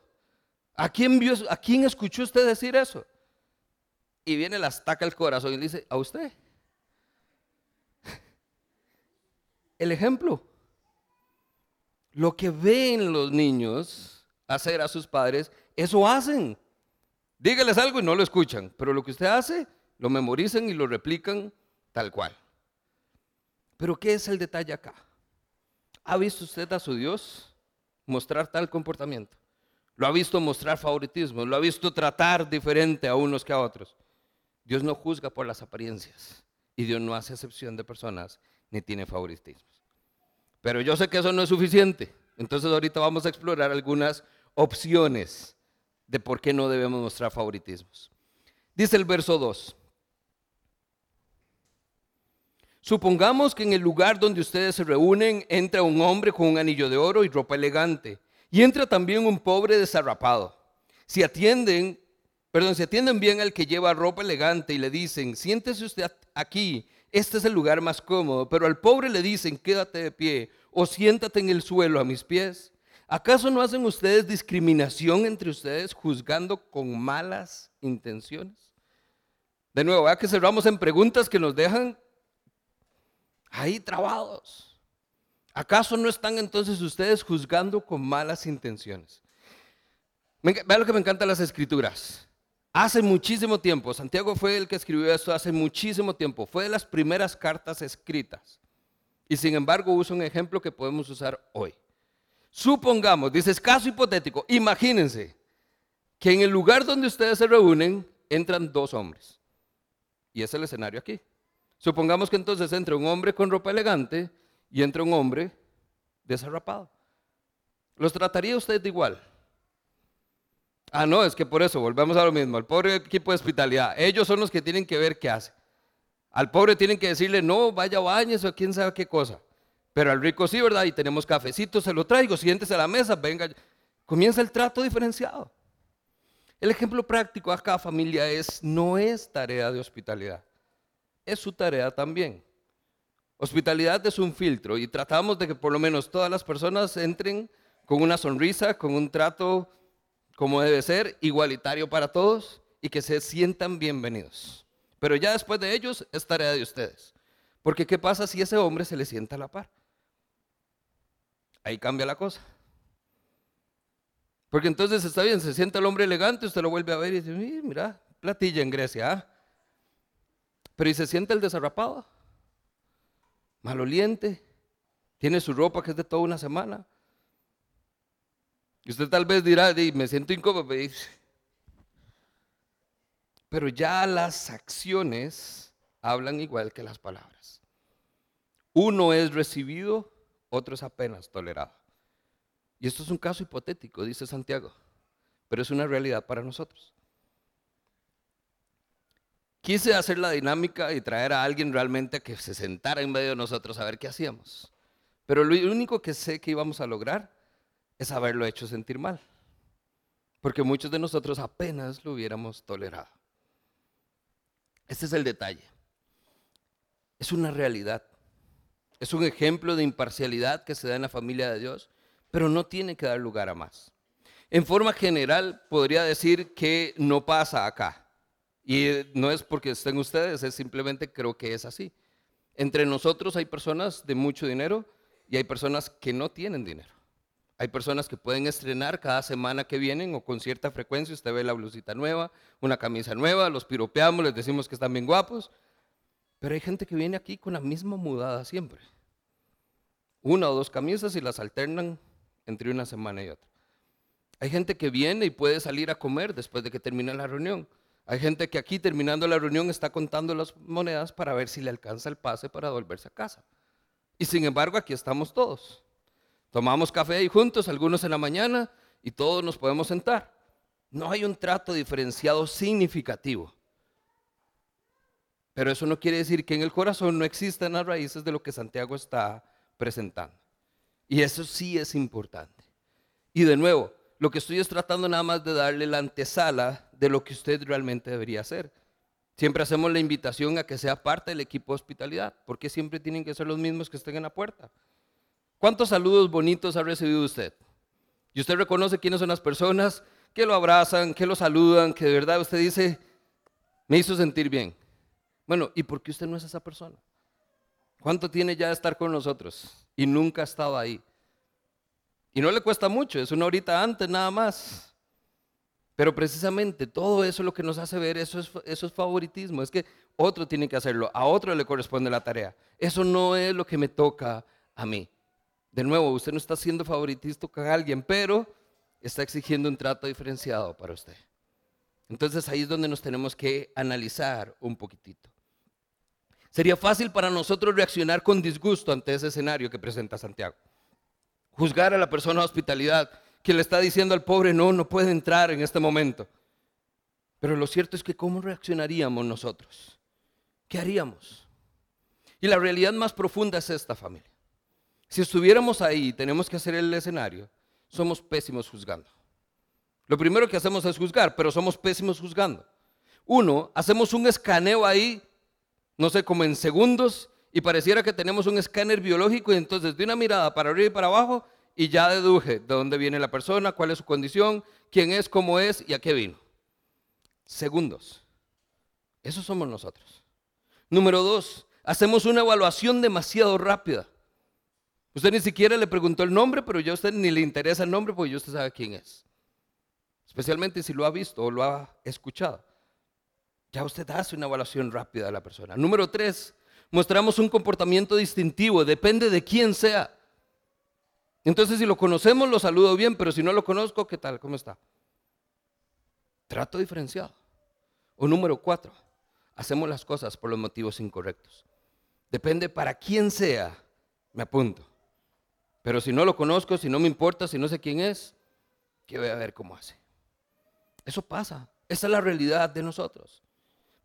¿A quién, vio, ¿A quién escuchó usted decir eso? Y viene, la estaca el corazón y le dice, a usted. El ejemplo. Lo que ven los niños hacer a sus padres, eso hacen. Dígales algo y no lo escuchan, pero lo que usted hace, lo memorizan y lo replican tal cual. Pero ¿qué es el detalle acá? ¿Ha visto usted a su Dios mostrar tal comportamiento? ¿Lo ha visto mostrar favoritismo? ¿Lo ha visto tratar diferente a unos que a otros? Dios no juzga por las apariencias y Dios no hace excepción de personas ni tiene favoritismos. Pero yo sé que eso no es suficiente. Entonces ahorita vamos a explorar algunas opciones de por qué no debemos mostrar favoritismos. Dice el verso 2. Supongamos que en el lugar donde ustedes se reúnen entra un hombre con un anillo de oro y ropa elegante Y entra también un pobre desarrapado. Si atienden, perdón, si atienden bien al que lleva ropa elegante y le dicen, siéntese usted aquí, este es el lugar más cómodo, pero al pobre le dicen, quédate de pie o siéntate en el suelo a mis pies. ¿Acaso no hacen ustedes discriminación entre ustedes juzgando con malas intenciones? De nuevo, vea que cerramos en preguntas que nos dejan ahí trabados. ¿Acaso no están entonces ustedes juzgando con malas intenciones? Vea lo que me encantan las escrituras. Hace muchísimo tiempo, Santiago fue el que escribió esto hace muchísimo tiempo, fue de las primeras cartas escritas. Y sin embargo usa un ejemplo que podemos usar hoy. Supongamos, dice, es caso hipotético, imagínense que en el lugar donde ustedes se reúnen entran dos hombres. Y es el escenario aquí. Supongamos que entonces entra un hombre con ropa elegante y entra un hombre desarrapado. ¿Los trataría usted igual? Ah, no, es que por eso volvemos a lo mismo. Al pobre equipo de hospitalidad, ellos son los que tienen que ver qué hace. Al pobre tienen que decirle, no, vaya bañes o quién sabe qué cosa. Pero al rico sí, ¿verdad? Y tenemos cafecito, se lo traigo, siéntese a la mesa, venga. Comienza el trato diferenciado. El ejemplo práctico acá, familia, es, no es tarea de hospitalidad, es su tarea también. Hospitalidad es un filtro y tratamos de que por lo menos todas las personas entren con una sonrisa, con un trato como debe ser, igualitario para todos y que se sientan bienvenidos. Pero ya después de ellos es tarea de ustedes. Porque ¿qué pasa si ese hombre se le sienta a la par? Ahí cambia la cosa. Porque entonces está bien, se sienta el hombre elegante, usted lo vuelve a ver y dice, mira, platilla en Grecia. ¿ah? Pero ¿y se siente el desarrapado? Maloliente, tiene su ropa que es de toda una semana. Y usted tal vez dirá, me siento incómodo, pero ya las acciones hablan igual que las palabras. Uno es recibido, otro es apenas tolerado. Y esto es un caso hipotético, dice Santiago, pero es una realidad para nosotros. Quise hacer la dinámica y traer a alguien realmente que se sentara en medio de nosotros a ver qué hacíamos. Pero lo único que sé que íbamos a lograr es haberlo hecho sentir mal. Porque muchos de nosotros apenas lo hubiéramos tolerado. Este es el detalle. Es una realidad. Es un ejemplo de imparcialidad que se da en la familia de Dios, pero no tiene que dar lugar a más. En forma general, podría decir que no pasa acá. Y no es porque estén ustedes, es simplemente creo que es así. Entre nosotros hay personas de mucho dinero y hay personas que no tienen dinero. Hay personas que pueden estrenar cada semana que vienen o con cierta frecuencia. Usted ve la blusita nueva, una camisa nueva, los piropeamos, les decimos que están bien guapos. Pero hay gente que viene aquí con la misma mudada siempre. Una o dos camisas y las alternan entre una semana y otra. Hay gente que viene y puede salir a comer después de que termina la reunión. Hay gente que aquí terminando la reunión está contando las monedas para ver si le alcanza el pase para volverse a casa. Y sin embargo aquí estamos todos. Tomamos café ahí juntos, algunos en la mañana, y todos nos podemos sentar. No hay un trato diferenciado significativo. Pero eso no quiere decir que en el corazón no existan las raíces de lo que Santiago está presentando. Y eso sí es importante. Y de nuevo, lo que estoy es tratando nada más de darle la antesala de lo que usted realmente debería hacer. Siempre hacemos la invitación a que sea parte del equipo de hospitalidad, porque siempre tienen que ser los mismos que estén en la puerta. ¿Cuántos saludos bonitos ha recibido usted? Y usted reconoce quiénes son las personas que lo abrazan, que lo saludan, que de verdad usted dice, me hizo sentir bien. Bueno, ¿y por qué usted no es esa persona? ¿Cuánto tiene ya de estar con nosotros y nunca ha estado ahí? Y no le cuesta mucho, es una horita antes nada más. Pero precisamente todo eso es lo que nos hace ver, eso es, eso es favoritismo, es que otro tiene que hacerlo, a otro le corresponde la tarea. Eso no es lo que me toca a mí. De nuevo, usted no está siendo favoritista con alguien, pero está exigiendo un trato diferenciado para usted. Entonces ahí es donde nos tenemos que analizar un poquitito. Sería fácil para nosotros reaccionar con disgusto ante ese escenario que presenta Santiago. Juzgar a la persona de hospitalidad que le está diciendo al pobre, no, no puede entrar en este momento. Pero lo cierto es que ¿cómo reaccionaríamos nosotros? ¿Qué haríamos? Y la realidad más profunda es esta familia. Si estuviéramos ahí, tenemos que hacer el escenario. somos pésimos juzgando. Lo primero que hacemos es juzgar, pero somos pésimos juzgando. Uno, hacemos un escaneo ahí, no sé, como en segundos, y pareciera que tenemos un escáner biológico y entonces de una mirada para arriba y para abajo y ya deduje de dónde viene la persona, cuál es su condición, quién es, cómo es y a qué vino. Segundos. Eso somos nosotros. Número dos, hacemos una evaluación demasiado rápida. Usted ni siquiera le preguntó el nombre, pero ya a usted ni le interesa el nombre porque ya usted sabe quién es. Especialmente si lo ha visto o lo ha escuchado. Ya usted hace una evaluación rápida de la persona. Número tres, mostramos un comportamiento distintivo, depende de quién sea. Entonces, si lo conocemos, lo saludo bien, pero si no lo conozco, ¿qué tal? ¿Cómo está? Trato diferenciado. O número cuatro, hacemos las cosas por los motivos incorrectos. Depende para quién sea, me apunto. Pero si no lo conozco, si no me importa, si no sé quién es, ¿qué voy a ver cómo hace? Eso pasa. Esa es la realidad de nosotros.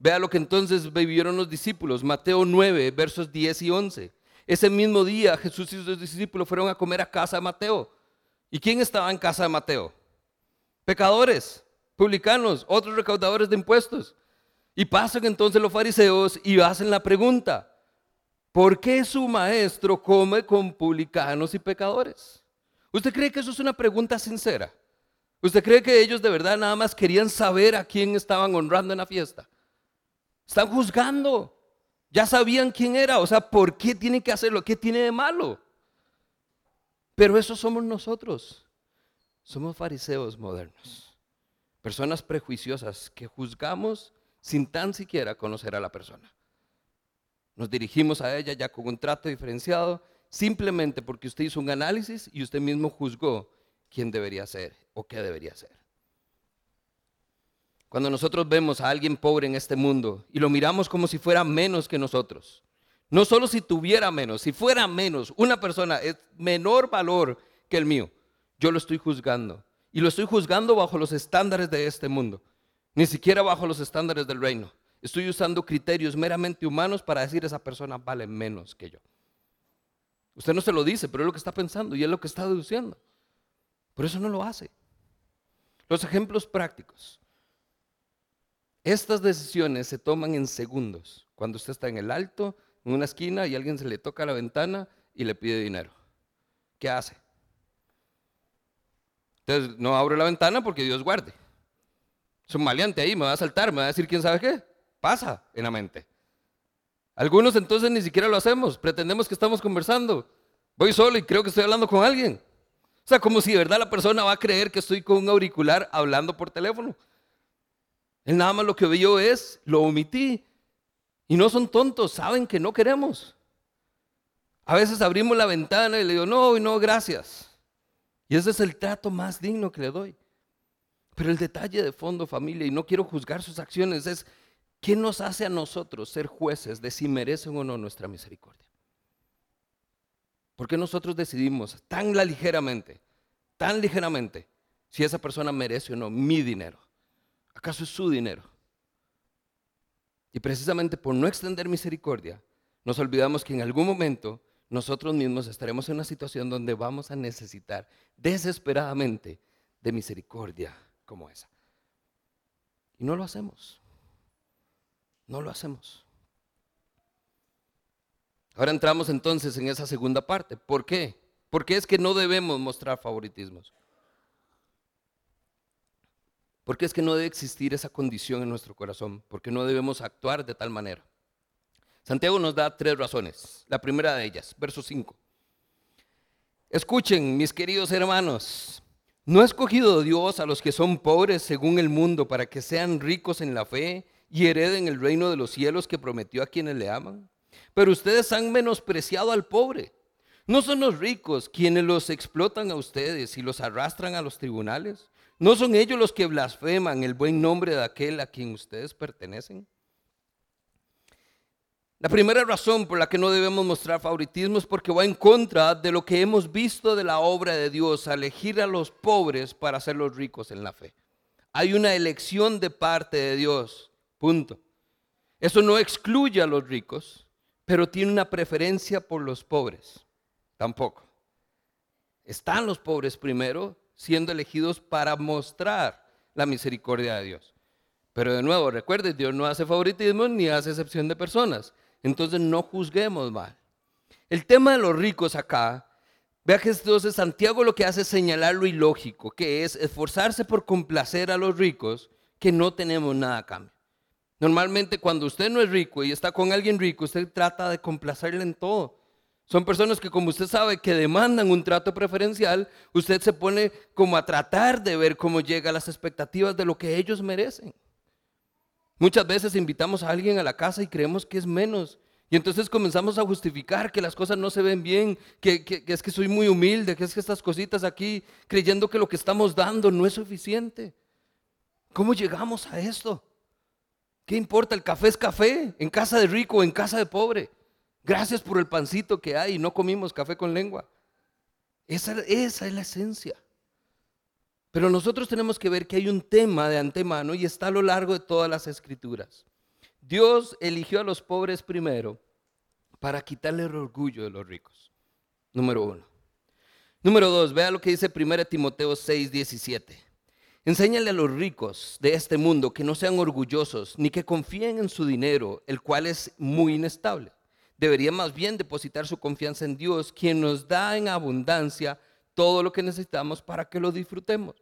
Vea lo que entonces vivieron los discípulos, Mateo 9, versos 10 y 11. Ese mismo día Jesús y sus discípulos fueron a comer a casa de Mateo. ¿Y quién estaba en casa de Mateo? Pecadores, publicanos, otros recaudadores de impuestos. Y pasan entonces los fariseos y hacen la pregunta, ¿por qué su maestro come con publicanos y pecadores? ¿Usted cree que eso es una pregunta sincera? ¿Usted cree que ellos de verdad nada más querían saber a quién estaban honrando en la fiesta? Están juzgando. Ya sabían quién era. O sea, ¿por qué tienen que hacerlo? ¿Qué tiene de malo? Pero eso somos nosotros. Somos fariseos modernos. Personas prejuiciosas que juzgamos sin tan siquiera conocer a la persona. Nos dirigimos a ella ya con un trato diferenciado simplemente porque usted hizo un análisis y usted mismo juzgó quién debería ser o qué debería ser. Cuando nosotros vemos a alguien pobre en este mundo y lo miramos como si fuera menos que nosotros, no solo si tuviera menos, si fuera menos, una persona es menor valor que el mío, yo lo estoy juzgando. Y lo estoy juzgando bajo los estándares de este mundo, ni siquiera bajo los estándares del reino. Estoy usando criterios meramente humanos para decir esa persona vale menos que yo. Usted no se lo dice, pero es lo que está pensando y es lo que está deduciendo. Por eso no lo hace. Los ejemplos prácticos. Estas decisiones se toman en segundos. Cuando usted está en el alto, en una esquina, y alguien se le toca la ventana y le pide dinero. ¿Qué hace? Entonces, no abro la ventana porque Dios guarde. Es un maleante ahí, me va a saltar, me va a decir quién sabe qué. Pasa en la mente. Algunos entonces ni siquiera lo hacemos, pretendemos que estamos conversando. Voy solo y creo que estoy hablando con alguien. O sea, como si de verdad la persona va a creer que estoy con un auricular hablando por teléfono. Él nada más lo que vio es, lo omití. Y no son tontos, saben que no queremos. A veces abrimos la ventana y le digo, no, no, gracias. Y ese es el trato más digno que le doy. Pero el detalle de fondo, familia, y no quiero juzgar sus acciones, es ¿qué nos hace a nosotros ser jueces de si merecen o no nuestra misericordia? ¿Por qué nosotros decidimos tan ligeramente, tan ligeramente, si esa persona merece o no mi dinero? ¿Acaso es su dinero? Y precisamente por no extender misericordia, nos olvidamos que en algún momento nosotros mismos estaremos en una situación donde vamos a necesitar desesperadamente de misericordia como esa. Y no lo hacemos. No lo hacemos. Ahora entramos entonces en esa segunda parte. ¿Por qué? Porque es que no debemos mostrar favoritismos. Porque es que no debe existir esa condición en nuestro corazón, porque no debemos actuar de tal manera. Santiago nos da tres razones. La primera de ellas, verso 5. Escuchen, mis queridos hermanos, ¿no ha escogido Dios a los que son pobres según el mundo para que sean ricos en la fe y hereden el reino de los cielos que prometió a quienes le aman? Pero ustedes han menospreciado al pobre. ¿No son los ricos quienes los explotan a ustedes y los arrastran a los tribunales? ¿No son ellos los que blasfeman el buen nombre de aquel a quien ustedes pertenecen? La primera razón por la que no debemos mostrar favoritismo es porque va en contra de lo que hemos visto de la obra de Dios, elegir a los pobres para hacerlos ricos en la fe. Hay una elección de parte de Dios, punto. Eso no excluye a los ricos, pero tiene una preferencia por los pobres, tampoco. Están los pobres primero, siendo elegidos para mostrar la misericordia de Dios. Pero de nuevo, recuerde, Dios no hace favoritismo ni hace excepción de personas. Entonces no juzguemos mal. El tema de los ricos acá, vea que entonces Santiago lo que hace es señalar lo ilógico, que es esforzarse por complacer a los ricos que no tenemos nada a cambio. Normalmente cuando usted no es rico y está con alguien rico, usted trata de complacerle en todo. Son personas que como usted sabe que demandan un trato preferencial, usted se pone como a tratar de ver cómo llega a las expectativas de lo que ellos merecen. Muchas veces invitamos a alguien a la casa y creemos que es menos. Y entonces comenzamos a justificar que las cosas no se ven bien, que, es que soy muy humilde, que es que estas cositas aquí, creyendo que lo que estamos dando no es suficiente. ¿Cómo llegamos a esto? ¿Qué importa? El café es café, en casa de rico o en casa de pobre. Gracias por el pancito que hay y no comimos café con lengua. Esa, es la esencia. Pero nosotros tenemos que ver que hay un tema de antemano y está a lo largo de todas las escrituras. Dios eligió a los pobres primero para quitarle el orgullo de los ricos. Número uno. Número dos, vea lo que dice 1 Timoteo 6, 17. Enséñale a los ricos de este mundo que no sean orgullosos ni que confíen en su dinero, el cual es muy inestable. Debería más bien depositar su confianza en Dios, quien nos da en abundancia todo lo que necesitamos para que lo disfrutemos.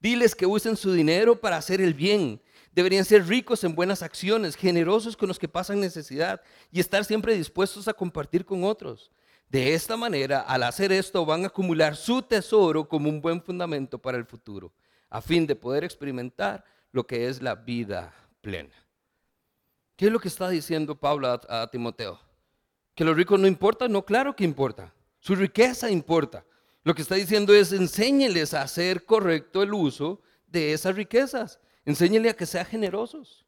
Diles que usen su dinero para hacer el bien. Deberían ser ricos en buenas acciones, generosos con los que pasan necesidad y estar siempre dispuestos a compartir con otros. De esta manera, al hacer esto, van a acumular su tesoro como un buen fundamento para el futuro, a fin de poder experimentar lo que es la vida plena. ¿Qué es lo que está diciendo Pablo a, Timoteo? ¿Que los ricos no importan? No, claro que importa. Su riqueza importa. Lo que está diciendo es enséñeles a hacer correcto el uso de esas riquezas. Enséñele a que sean generosos.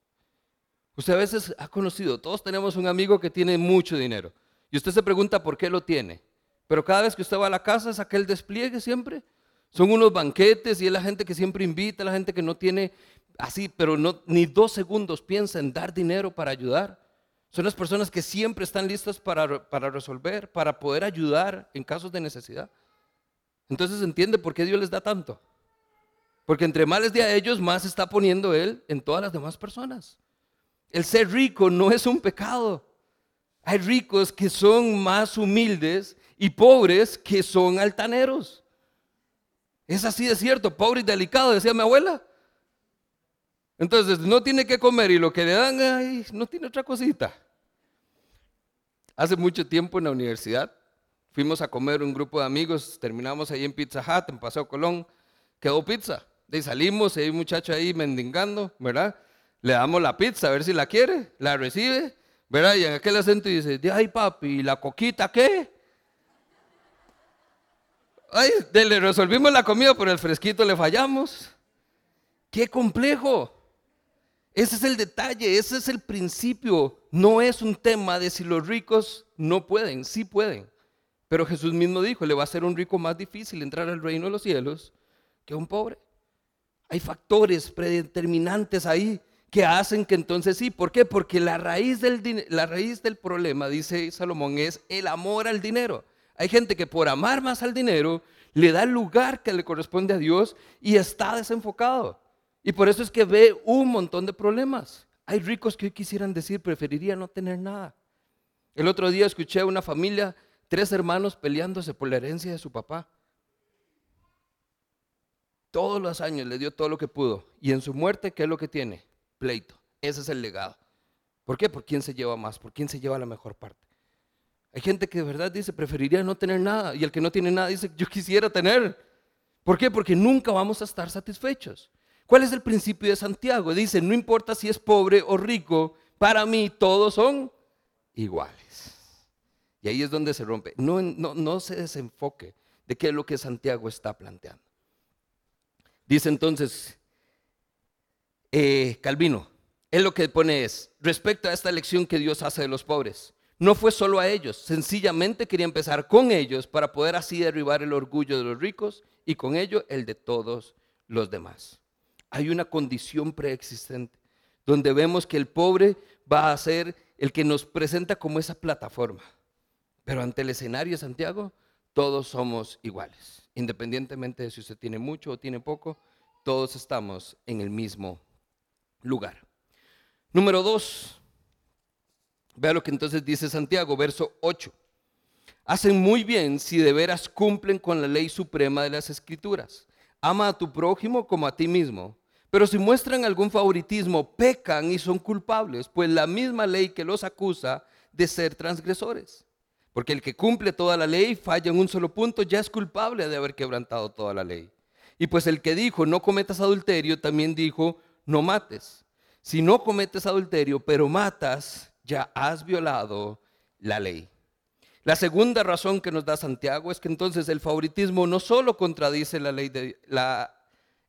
Usted a veces ha conocido, todos tenemos un amigo que tiene mucho dinero y usted se pregunta por qué lo tiene. Pero cada vez que usted va a la casa es aquel despliegue siempre. Son unos banquetes y es la gente que siempre invita, la gente que no tiene así, pero no, ni dos segundos piensa en dar dinero para ayudar. Son las personas que siempre están listas para, para resolver, para poder ayudar en casos de necesidad. Entonces entiende por qué Dios les da tanto. Porque entre más les dé a ellos, más está poniendo Él en todas las demás personas. El ser rico no es un pecado. Hay ricos que son más humildes y pobres que son altaneros. Es así de cierto, pobre y delicado, decía mi abuela. Entonces no tiene que comer y lo que le dan, ay, no tiene otra cosita. Hace mucho tiempo en la universidad Fuimos a comer un grupo de amigos, terminamos ahí en Pizza Hut, en Paseo Colón, quedó pizza. De salimos, hay un muchacho ahí mendigando, ¿verdad? Le damos la pizza a ver si la quiere, la recibe, ¿verdad? Y en aquel acento dice, ay papi, ¿y la coquita qué? Ay, le resolvimos la comida, pero el fresquito le fallamos. ¡Qué complejo! Ese es el detalle, ese es el principio. No es un tema de si los ricos no pueden, sí pueden. Pero Jesús mismo dijo, le va a ser un rico más difícil entrar al reino de los cielos que un pobre. Hay factores predeterminantes ahí que hacen que entonces sí. ¿Por qué? Porque la raíz del, la raíz del problema, dice Salomón, es el amor al dinero. Hay gente que por amar más al dinero le da el lugar que le corresponde a Dios y está desenfocado. Y por eso es que ve un montón de problemas. Hay ricos que hoy quisieran decir, preferiría no tener nada. El otro día escuché a una familia Tres hermanos peleándose por la herencia de su papá. Todos los años le dio todo lo que pudo. Y en su muerte, ¿qué es lo que tiene? Pleito. Ese es el legado. ¿Por qué? ¿Por quién se lleva más? ¿Por quién se lleva la mejor parte? Hay gente que de verdad dice, preferiría no tener nada. Y el que no tiene nada dice, yo quisiera tener. ¿Por qué? Porque nunca vamos a estar satisfechos. ¿Cuál es el principio de Santiago? Dice, no importa si es pobre o rico, para mí todos son iguales. Y ahí es donde se rompe. No, se desenfoque de qué es lo que Santiago está planteando. Dice entonces eh, Calvino, él lo que pone es, respecto a esta elección que Dios hace de los pobres, no fue solo a ellos, sencillamente quería empezar con ellos para poder así derribar el orgullo de los ricos y con ello el de todos los demás. Hay una condición preexistente donde vemos que el pobre va a ser el que nos presenta como esa plataforma. Pero ante el escenario Santiago, todos somos iguales. Independientemente de si usted tiene mucho o tiene poco, todos estamos en el mismo lugar. Número dos, vea lo que entonces dice Santiago, verso 8. Hacen muy bien si de veras cumplen con la ley suprema de las escrituras. Ama a tu prójimo como a ti mismo. Pero si muestran algún favoritismo, pecan y son culpables, pues la misma ley que los acusa de ser transgresores. Porque el que cumple toda la ley falla en un solo punto, ya es culpable de haber quebrantado toda la ley. Y pues el que dijo, no cometas adulterio, también dijo, no mates. Si no cometes adulterio, pero matas, ya has violado la ley. La segunda razón que nos da Santiago es que entonces el favoritismo no solo contradice la ley de la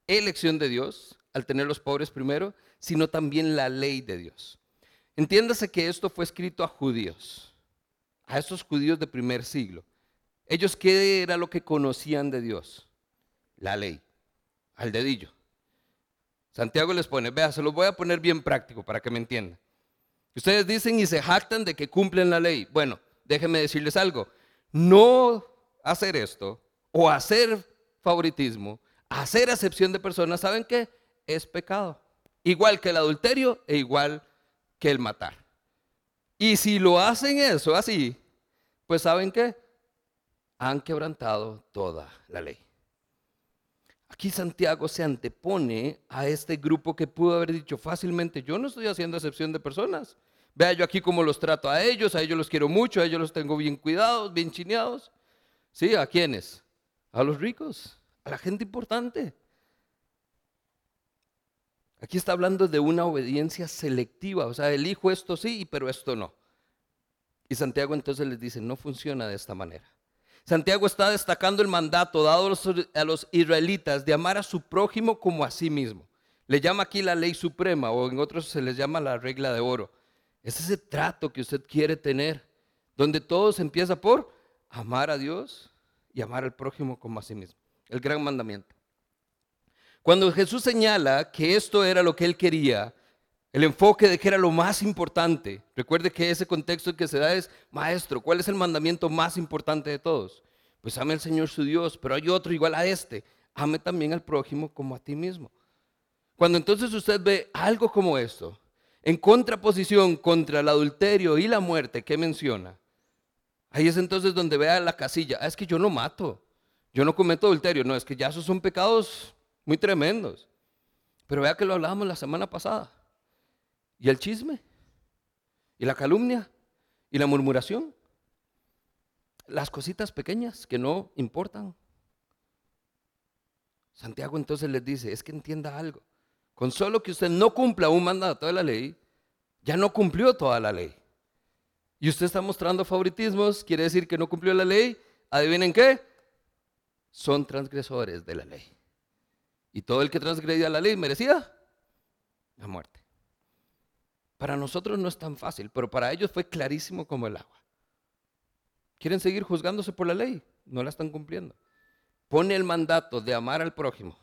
elección de Dios al tener los pobres primero, sino también la ley de Dios. Entiéndase que esto fue escrito a judíos, a esos judíos de primer siglo. Ellos qué era lo que conocían de Dios? La ley, al dedillo. Santiago les pone, vea, se los voy a poner bien práctico para que me entiendan. Ustedes dicen y se jactan de que cumplen la ley. Bueno, déjenme decirles algo, no hacer esto o hacer favoritismo, hacer acepción de personas, ¿saben qué? Es pecado. Igual que el adulterio e igual que el matar. Y si lo hacen eso así, pues ¿saben qué? Han quebrantado toda la ley. Aquí Santiago se antepone a este grupo que pudo haber dicho fácilmente, yo no estoy haciendo acepción de personas. Vea yo aquí cómo los trato a ellos, a ellos los quiero mucho, a ellos los tengo bien cuidados, bien chineados. ¿Sí? ¿A quiénes? A los ricos, a la gente importante. Aquí está hablando de una obediencia selectiva, o sea, elijo esto sí, pero esto no. Y Santiago entonces les dice, no funciona de esta manera. Santiago está destacando el mandato dado a los israelitas de amar a su prójimo como a sí mismo. Le llama aquí la ley suprema o en otros se les llama la regla de oro. Es ese trato que usted quiere tener, donde todo se empieza por amar a Dios y amar al prójimo como a sí mismo. El gran mandamiento. Cuando Jesús señala que esto era lo que él quería, el enfoque de que era lo más importante, recuerde que ese contexto que se da es, maestro, ¿cuál es el mandamiento más importante de todos? Pues ame al Señor su Dios, pero hay otro igual a este, ame también al prójimo como a ti mismo. Cuando entonces usted ve algo como esto, en contraposición contra el adulterio y la muerte que menciona, ahí es entonces donde vea la casilla, ah, es que yo no mato, yo no cometo adulterio, no, es que ya esos son pecados muy tremendos. Pero vea que lo hablábamos la semana pasada. Y el chisme, y la calumnia, y la murmuración. Las cositas pequeñas que no importan. Santiago entonces les dice, es que entienda algo. Con solo que usted no cumpla un mandato de la ley, ya no cumplió toda la ley. Y usted está mostrando favoritismos, quiere decir que no cumplió la ley. Adivinen qué? Son transgresores de la ley. Y todo el que transgredía la ley merecía la muerte. Para nosotros no es tan fácil, pero para ellos fue clarísimo como el agua. ¿Quieren seguir juzgándose por la ley? No la están cumpliendo. Pone el mandato de amar al prójimo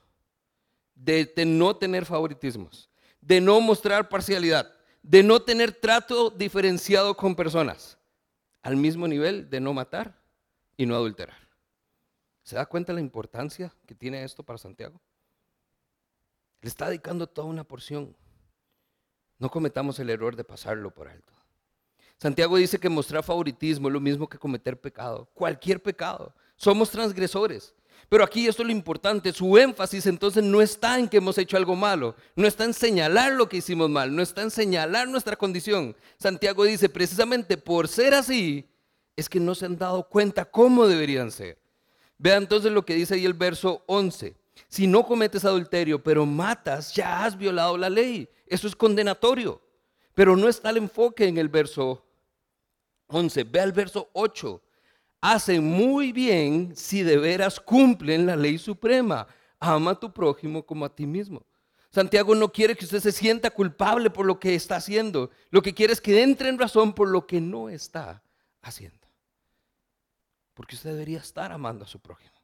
de, no tener favoritismos, de no mostrar parcialidad, de no tener trato diferenciado con personas, al mismo nivel de no matar y no adulterar. ¿Se da cuenta la importancia que tiene esto para Santiago? Le está dedicando toda una porción. No cometamos el error de pasarlo por alto. Santiago dice que mostrar favoritismo es lo mismo que cometer pecado, cualquier pecado. Somos transgresores. Pero aquí esto es lo importante, su énfasis entonces no está en que hemos hecho algo malo, no está en señalar lo que hicimos mal, no está en señalar nuestra condición. Santiago dice, precisamente por ser así, es que no se han dado cuenta cómo deberían ser. Vea entonces lo que dice ahí el verso 11. Si no cometes adulterio, pero matas, ya has violado la ley. Eso es condenatorio. Pero no está el enfoque en el verso 11. Ve al verso 8 hacen muy bien si de veras cumplen la ley suprema. Ama a tu prójimo como a ti mismo. Santiago no quiere que usted se sienta culpable por lo que está haciendo. Lo que quiere es que entre en razón por lo que no está haciendo. Porque usted debería estar amando a su prójimo.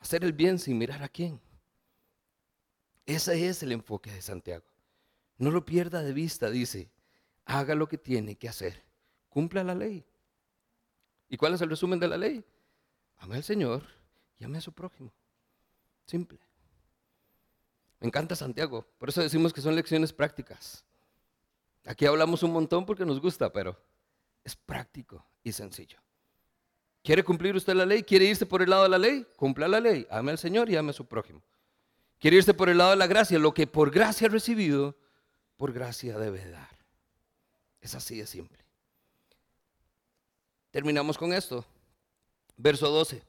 Hacer el bien sin mirar a quién. Ese es el enfoque de Santiago. No lo pierda de vista, dice. Haga lo que tiene que hacer. Cumpla la ley. ¿Y cuál es el resumen de la ley? ame al Señor y ame a su prójimo. Simple. Me encanta Santiago, por eso decimos que son lecciones prácticas. Aquí hablamos un montón porque nos gusta, pero es práctico y sencillo. ¿Quiere cumplir usted la ley? ¿Quiere irse por el lado de la ley? Cumpla la ley. Ame al Señor y ame a su prójimo. ¿Quiere irse por el lado de la gracia? Lo que por gracia ha recibido, por gracia debe dar. Es así de simple. Terminamos con esto. Verso 12.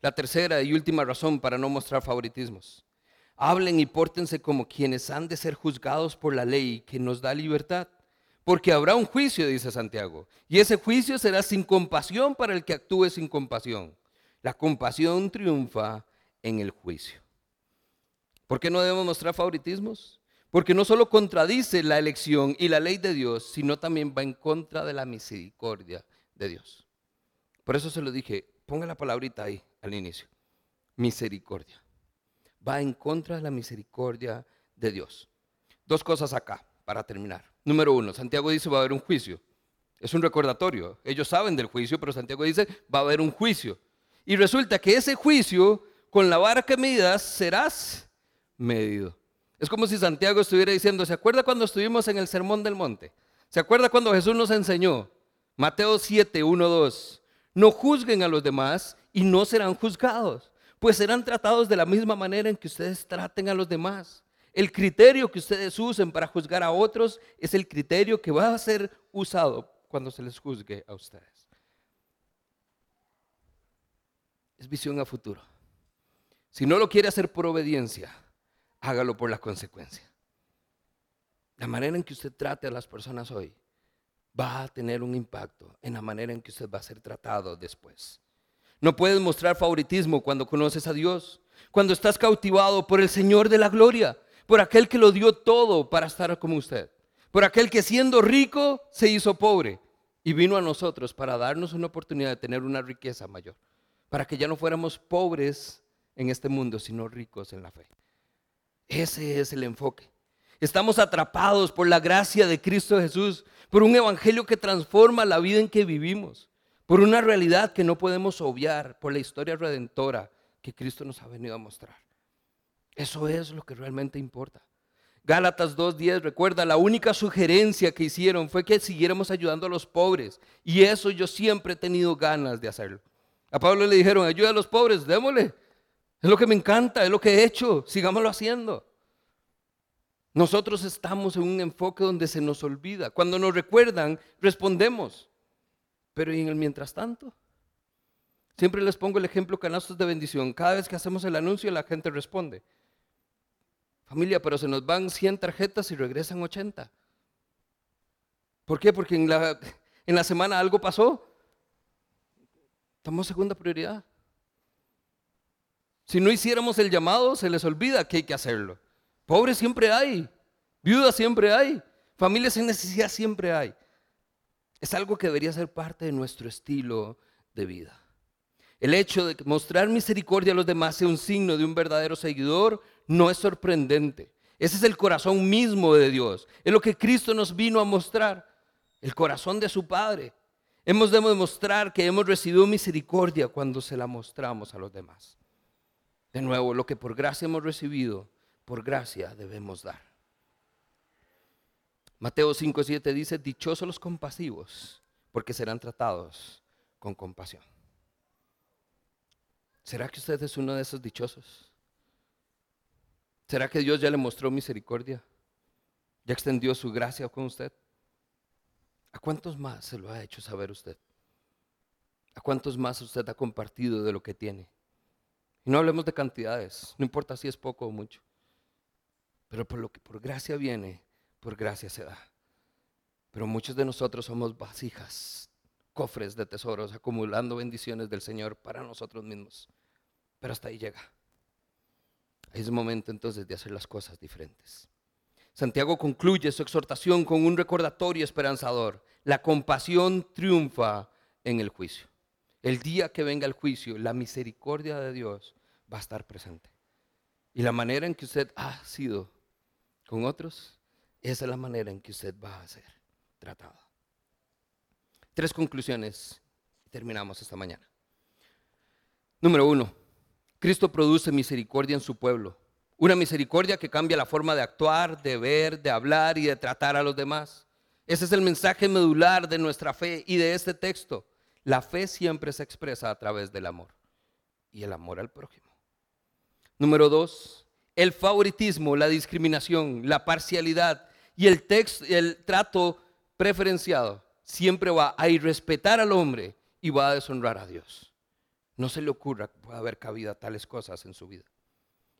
La tercera y última razón para no mostrar favoritismos. Hablen y pórtense como quienes han de ser juzgados por la ley que nos da libertad porque habrá un juicio, dice Santiago, y ese juicio será sin compasión para el que actúe sin compasión. La compasión triunfa en el juicio. ¿Por qué no debemos mostrar favoritismos? Porque no solo contradice la elección y la ley de Dios, sino también va en contra de la misericordia de Dios. Por eso se lo dije, ponga la palabrita ahí al inicio. Misericordia. Va en contra de la misericordia de Dios. Dos cosas acá para terminar. Número uno, Santiago dice va a haber un juicio. Es un recordatorio. Ellos saben del juicio, pero Santiago dice va a haber un juicio. Y resulta que ese juicio, con la vara que midas, serás medido. Es como si Santiago estuviera diciendo, ¿se acuerda cuando estuvimos en el Sermón del Monte? ¿Se acuerda cuando Jesús nos enseñó? Mateo 7, 1, 2. No juzguen a los demás y no serán juzgados, pues serán tratados de la misma manera en que ustedes traten a los demás. El criterio que ustedes usen para juzgar a otros es el criterio que va a ser usado cuando se les juzgue a ustedes. Es visión a futuro. Si no lo quiere hacer por obediencia, hágalo por la consecuencia. La manera en que usted trate a las personas hoy va a tener un impacto en la manera en que usted va a ser tratado después. No puedes mostrar favoritismo cuando conoces a Dios, cuando estás cautivado por el Señor de la gloria por aquel que lo dio todo para estar como usted, por aquel que siendo rico se hizo pobre y vino a nosotros para darnos una oportunidad de tener una riqueza mayor, para que ya no fuéramos pobres en este mundo, sino ricos en la fe. Ese es el enfoque. Estamos atrapados por la gracia de Cristo Jesús, por un evangelio que transforma la vida en que vivimos, por una realidad que no podemos obviar, por la historia redentora que Cristo nos ha venido a mostrar. Eso es lo que realmente importa. Gálatas 2.10, recuerda, la única sugerencia que hicieron fue que siguiéramos ayudando a los pobres. Y eso yo siempre he tenido ganas de hacerlo. A Pablo le dijeron, ayuda a los pobres, démosle. Es lo que me encanta, es lo que he hecho, sigámoslo haciendo. Nosotros estamos en un enfoque donde se nos olvida. Cuando nos recuerdan, respondemos. Pero ¿y en el mientras tanto? Siempre les pongo el ejemplo canastos de bendición. Cada vez que hacemos el anuncio, la gente responde. Familia, pero se nos van 100 tarjetas y regresan 80. ¿Por qué? Porque en la, en la semana algo pasó. Tomamos segunda prioridad. Si no hiciéramos el llamado, se les olvida que hay que hacerlo. Pobres siempre hay, viudas siempre hay, familias en necesidad siempre hay. Es algo que debería ser parte de nuestro estilo de vida. El hecho de mostrar misericordia a los demás sea un signo de un verdadero seguidor no es sorprendente. Ese es el corazón mismo de Dios. Es lo que Cristo nos vino a mostrar. El corazón de su Padre. Hemos de demostrar que hemos recibido misericordia cuando se la mostramos a los demás. De nuevo, lo que por gracia hemos recibido, por gracia debemos dar. Mateo 5:7 dice, dichosos los compasivos, porque serán tratados con compasión. ¿Será que usted es uno de esos dichosos? ¿Será que Dios ya le mostró misericordia? ¿Ya extendió su gracia con usted? ¿A cuántos más se lo ha hecho saber usted? ¿A cuántos más usted ha compartido de lo que tiene? Y no hablemos de cantidades, no importa si es poco o mucho. Pero por lo que por gracia viene, por gracia se da. Pero muchos de nosotros somos vasijas, cofres de tesoros, acumulando bendiciones del Señor para nosotros mismos. Pero hasta ahí llega. Es momento entonces de hacer las cosas diferentes. Santiago concluye su exhortación con un recordatorio esperanzador. La compasión triunfa en el juicio. El día que venga el juicio, la misericordia de Dios va a estar presente. Y la manera en que usted ha sido con otros, esa es la manera en que usted va a ser tratado. Tres conclusiones. Terminamos esta mañana. Número uno, Cristo produce misericordia en su pueblo. Una misericordia que cambia la forma de actuar, de ver, de hablar y de tratar a los demás. Ese es el mensaje medular de nuestra fe y de este texto. La fe siempre se expresa a través del amor y el amor al prójimo. Número dos, el favoritismo, la discriminación, la parcialidad y el, el trato preferenciado siempre va a irrespetar al hombre y va a deshonrar a Dios. No se le ocurra que pueda haber cabida tales cosas en su vida.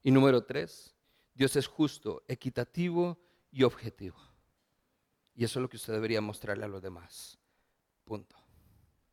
Y número tres, Dios es justo, equitativo y objetivo. Y eso es lo que usted debería mostrarle a los demás. Punto.